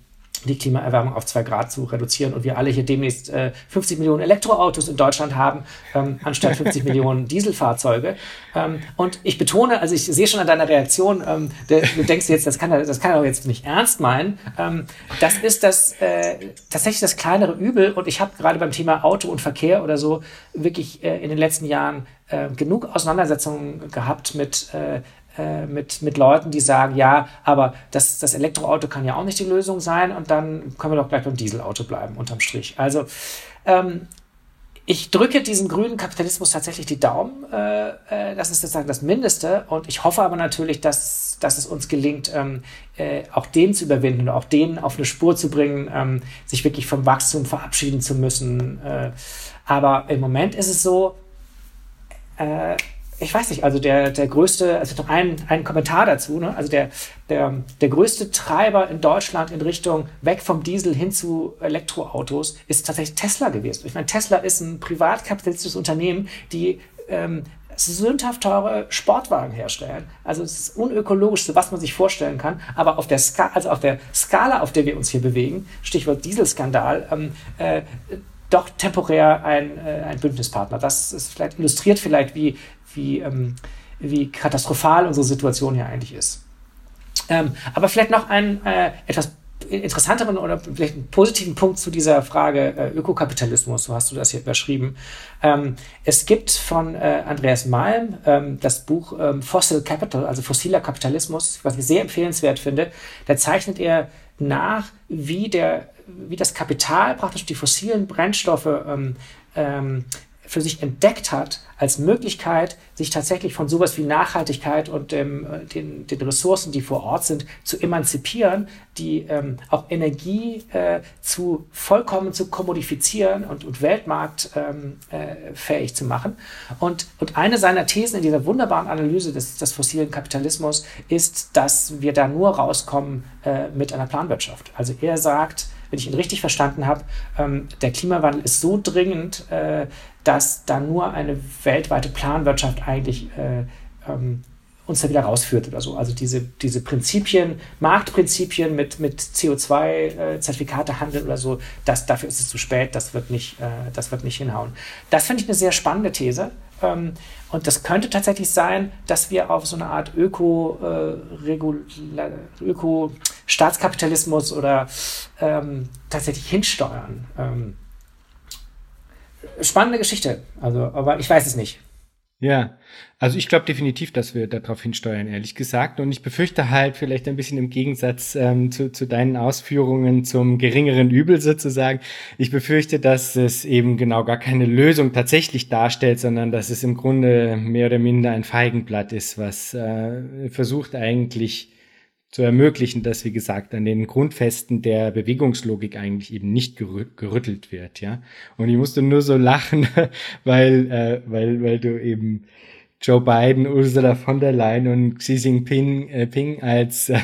die Klimaerwärmung auf zwei Grad zu reduzieren und wir alle hier demnächst äh, 50 Millionen Elektroautos in Deutschland haben, ähm, anstatt 50 Millionen Dieselfahrzeuge. Ähm, und ich betone, also ich sehe schon an deiner Reaktion, ähm, der, du denkst jetzt, das kann er, das kann er jetzt nicht ernst meinen. Ähm, das ist das äh, tatsächlich das kleinere Übel und ich habe gerade beim Thema Auto und Verkehr oder so wirklich äh, in den letzten Jahren äh, genug Auseinandersetzungen gehabt mit äh, mit, mit Leuten, die sagen, ja, aber das, das Elektroauto kann ja auch nicht die Lösung sein und dann können wir doch gleich beim Dieselauto bleiben, unterm Strich. Also ähm, ich drücke diesem grünen Kapitalismus tatsächlich die Daumen. Äh, äh, das ist sozusagen das Mindeste. Und ich hoffe aber natürlich, dass, dass es uns gelingt, ähm, äh, auch den zu überwinden und auch den auf eine Spur zu bringen, ähm, sich wirklich vom Wachstum verabschieden zu müssen. Äh, aber im Moment ist es so, äh, ich weiß nicht, also der, der größte, also noch ein, ein Kommentar dazu, ne? also der, der, der größte Treiber in Deutschland in Richtung weg vom Diesel hin zu Elektroautos ist tatsächlich Tesla gewesen. Ich meine, Tesla ist ein privatkapitalistisches Unternehmen, die ähm, sündhaft teure Sportwagen herstellen. Also es ist das unökologischste, was man sich vorstellen kann. Aber auf der, Ska also auf der Skala, auf der wir uns hier bewegen, Stichwort Dieselskandal, ähm, äh, doch temporär ein, äh, ein Bündnispartner. Das ist vielleicht illustriert vielleicht, wie, wie, ähm, wie katastrophal unsere Situation hier eigentlich ist. Ähm, aber vielleicht noch ein äh, etwas interessanteren oder vielleicht einen positiven Punkt zu dieser Frage äh, Ökokapitalismus, so hast du das hier überschrieben. Ähm, es gibt von äh, Andreas Malm ähm, das Buch ähm, Fossil Capital, also fossiler Kapitalismus, was ich sehr empfehlenswert finde. Da zeichnet er nach, wie der, wie das Kapital praktisch die fossilen Brennstoffe ähm, ähm, für sich entdeckt hat als Möglichkeit, sich tatsächlich von sowas wie Nachhaltigkeit und ähm, den, den Ressourcen, die vor Ort sind, zu emanzipieren, die ähm, auch Energie äh, zu vollkommen zu kommodifizieren und, und weltmarktfähig ähm, äh, zu machen. Und, und eine seiner Thesen in dieser wunderbaren Analyse des, des fossilen Kapitalismus ist, dass wir da nur rauskommen äh, mit einer Planwirtschaft. Also er sagt, wenn ich ihn richtig verstanden habe, ähm, der Klimawandel ist so dringend, äh, dass da nur eine weltweite Planwirtschaft eigentlich äh, ähm, uns da wieder rausführt oder so. Also diese, diese Prinzipien, Marktprinzipien mit, mit CO2-Zertifikate äh, handeln oder so, das, dafür ist es zu spät, das wird nicht, äh, das wird nicht hinhauen. Das finde ich eine sehr spannende These. Ähm, und das könnte tatsächlich sein, dass wir auf so eine Art Öko, äh, Öko oder ähm, tatsächlich hinsteuern. Ähm, spannende Geschichte, also, aber ich weiß es nicht. Ja, also ich glaube definitiv, dass wir darauf hinsteuern, ehrlich gesagt. Und ich befürchte halt vielleicht ein bisschen im Gegensatz ähm, zu, zu deinen Ausführungen zum geringeren Übel sozusagen. Ich befürchte, dass es eben genau gar keine Lösung tatsächlich darstellt, sondern dass es im Grunde mehr oder minder ein Feigenblatt ist, was äh, versucht eigentlich zu ermöglichen, dass, wie gesagt, an den Grundfesten der Bewegungslogik eigentlich eben nicht gerüttelt wird, ja. Und ich musste nur so lachen, weil, äh, weil, weil du eben Joe Biden, Ursula von der Leyen und Xi Jinping äh, Ping als äh,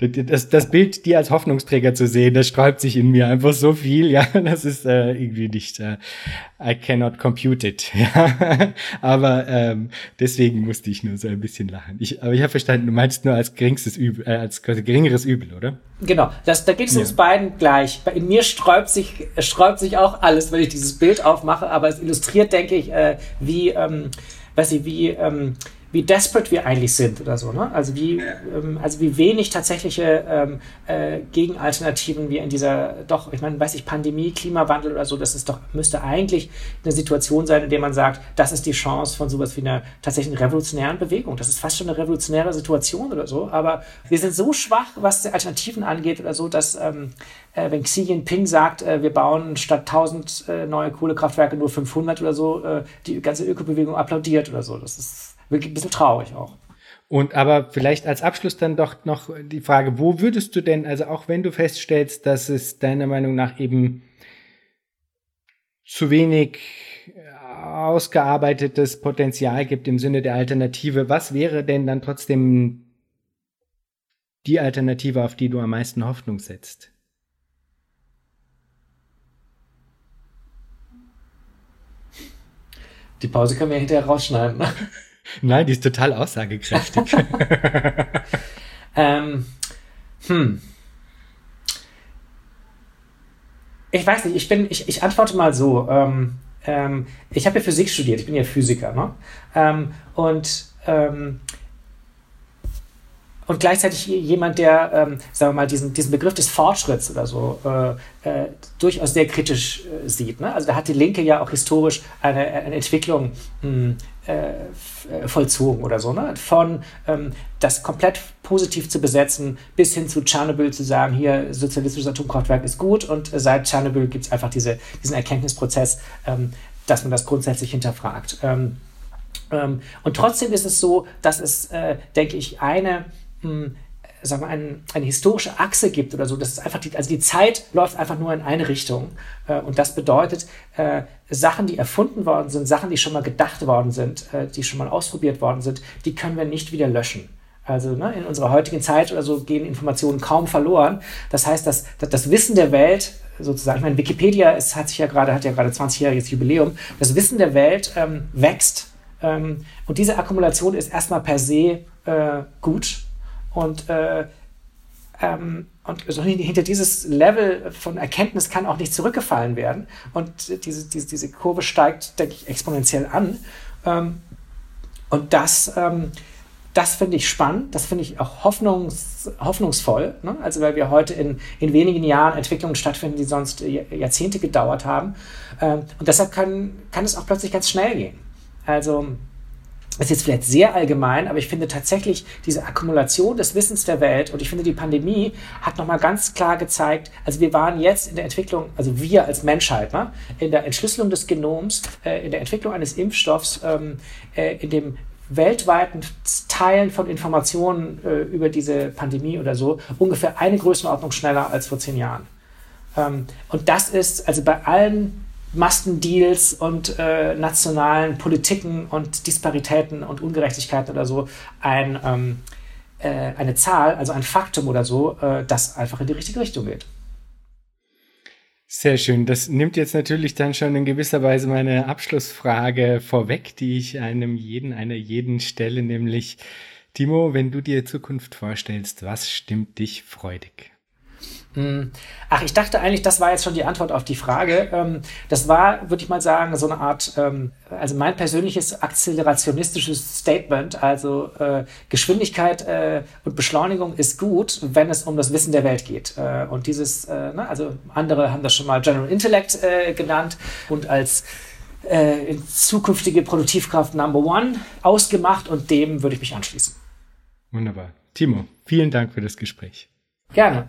das, das Bild, die als Hoffnungsträger zu sehen, das sträubt sich in mir einfach so viel, ja, das ist äh, irgendwie nicht, äh, I cannot compute it, ja, aber ähm, deswegen musste ich nur so ein bisschen lachen. Ich, aber ich habe verstanden, du meinst nur als geringstes Übel, äh, als geringeres Übel, oder? Genau, das, da geht es ja. uns beiden gleich. In mir sträubt sich, sträubt sich auch alles, wenn ich dieses Bild aufmache, aber es illustriert, denke ich, äh, wie, ähm, weiß ich, wie, ähm, wie desperate wir eigentlich sind oder so. Ne? Also, wie, ähm, also wie wenig tatsächliche ähm, äh, Gegenalternativen wir in dieser, doch, ich meine, weiß ich, Pandemie, Klimawandel oder so, das ist doch, müsste eigentlich eine Situation sein, in der man sagt, das ist die Chance von sowas wie einer tatsächlich revolutionären Bewegung. Das ist fast schon eine revolutionäre Situation oder so. Aber wir sind so schwach, was die Alternativen angeht oder so, dass ähm, äh, wenn Xi Jinping sagt, äh, wir bauen statt 1000 äh, neue Kohlekraftwerke nur 500 oder so, äh, die ganze Ökobewegung applaudiert oder so. Das ist wirklich ein bisschen traurig auch. Und aber vielleicht als Abschluss dann doch noch die Frage, wo würdest du denn, also auch wenn du feststellst, dass es deiner Meinung nach eben zu wenig ausgearbeitetes Potenzial gibt im Sinne der Alternative, was wäre denn dann trotzdem die Alternative, auf die du am meisten Hoffnung setzt? Die Pause können wir hinterher rausschneiden. Ne? Nein, die ist total aussagekräftig. ähm, hm. Ich weiß nicht, ich bin, ich, ich antworte mal so. Ähm, ähm, ich habe ja Physik studiert, ich bin ja Physiker, ne? Ähm, und ähm, und gleichzeitig jemand, der, ähm, sagen wir mal, diesen, diesen Begriff des Fortschritts oder so äh, äh, durchaus sehr kritisch äh, sieht. Ne? Also da hat die Linke ja auch historisch eine, eine Entwicklung mh, hm, äh, vollzogen oder so, ne? von ähm, das komplett positiv zu besetzen, bis hin zu Tschernobyl zu sagen, hier sozialistisches Atomkraftwerk ist gut und seit Tschernobyl gibt es einfach diese, diesen Erkenntnisprozess, ähm, dass man das grundsätzlich hinterfragt. Ähm, ähm und trotzdem ist es so, dass es, äh, denke ich, eine hm, sagen wir, ein, eine historische Achse gibt oder so. Das ist einfach die, also die Zeit läuft einfach nur in eine Richtung. Äh, und das bedeutet, äh, Sachen, die erfunden worden sind, Sachen, die schon mal gedacht worden sind, äh, die schon mal ausprobiert worden sind, die können wir nicht wieder löschen. Also ne, in unserer heutigen Zeit oder so gehen Informationen kaum verloren. Das heißt, dass, dass das Wissen der Welt sozusagen, ich meine, Wikipedia ist, hat sich ja gerade, hat ja gerade 20-jähriges Jubiläum. Das Wissen der Welt ähm, wächst. Ähm, und diese Akkumulation ist erstmal per se äh, gut und, äh, ähm, und so hinter dieses Level von Erkenntnis kann auch nicht zurückgefallen werden. Und diese, diese, diese Kurve steigt, denke ich, exponentiell an. Ähm, und das, ähm, das finde ich spannend, das finde ich auch hoffnungs, hoffnungsvoll. Ne? Also weil wir heute in, in wenigen Jahren Entwicklungen stattfinden, die sonst Jahrzehnte gedauert haben. Ähm, und deshalb kann, kann es auch plötzlich ganz schnell gehen. Also ist jetzt vielleicht sehr allgemein, aber ich finde tatsächlich diese Akkumulation des Wissens der Welt und ich finde, die Pandemie hat nochmal ganz klar gezeigt, also wir waren jetzt in der Entwicklung, also wir als Menschheit, ne, in der Entschlüsselung des Genoms, äh, in der Entwicklung eines Impfstoffs, ähm, äh, in dem weltweiten Teilen von Informationen äh, über diese Pandemie oder so ungefähr eine Größenordnung schneller als vor zehn Jahren. Ähm, und das ist also bei allen Mastendeals und äh, nationalen Politiken und Disparitäten und Ungerechtigkeiten oder so ein, ähm, äh, eine Zahl, also ein Faktum oder so, äh, das einfach in die richtige Richtung geht. Sehr schön. Das nimmt jetzt natürlich dann schon in gewisser Weise meine Abschlussfrage vorweg, die ich einem jeden, einer jeden stelle, nämlich Timo, wenn du dir Zukunft vorstellst, was stimmt dich freudig? Hm. Ach, ich dachte eigentlich, das war jetzt schon die Antwort auf die Frage. Ähm, das war, würde ich mal sagen, so eine Art, ähm, also mein persönliches akzelerationistisches Statement. Also äh, Geschwindigkeit äh, und Beschleunigung ist gut, wenn es um das Wissen der Welt geht. Äh, und dieses, ne, also andere haben das schon mal General Intellect genannt und als zukünftige Produktivkraft Number One ausgemacht und dem würde ich mich anschließen. Wunderbar. Timo, vielen Dank für das Gespräch. Gerne.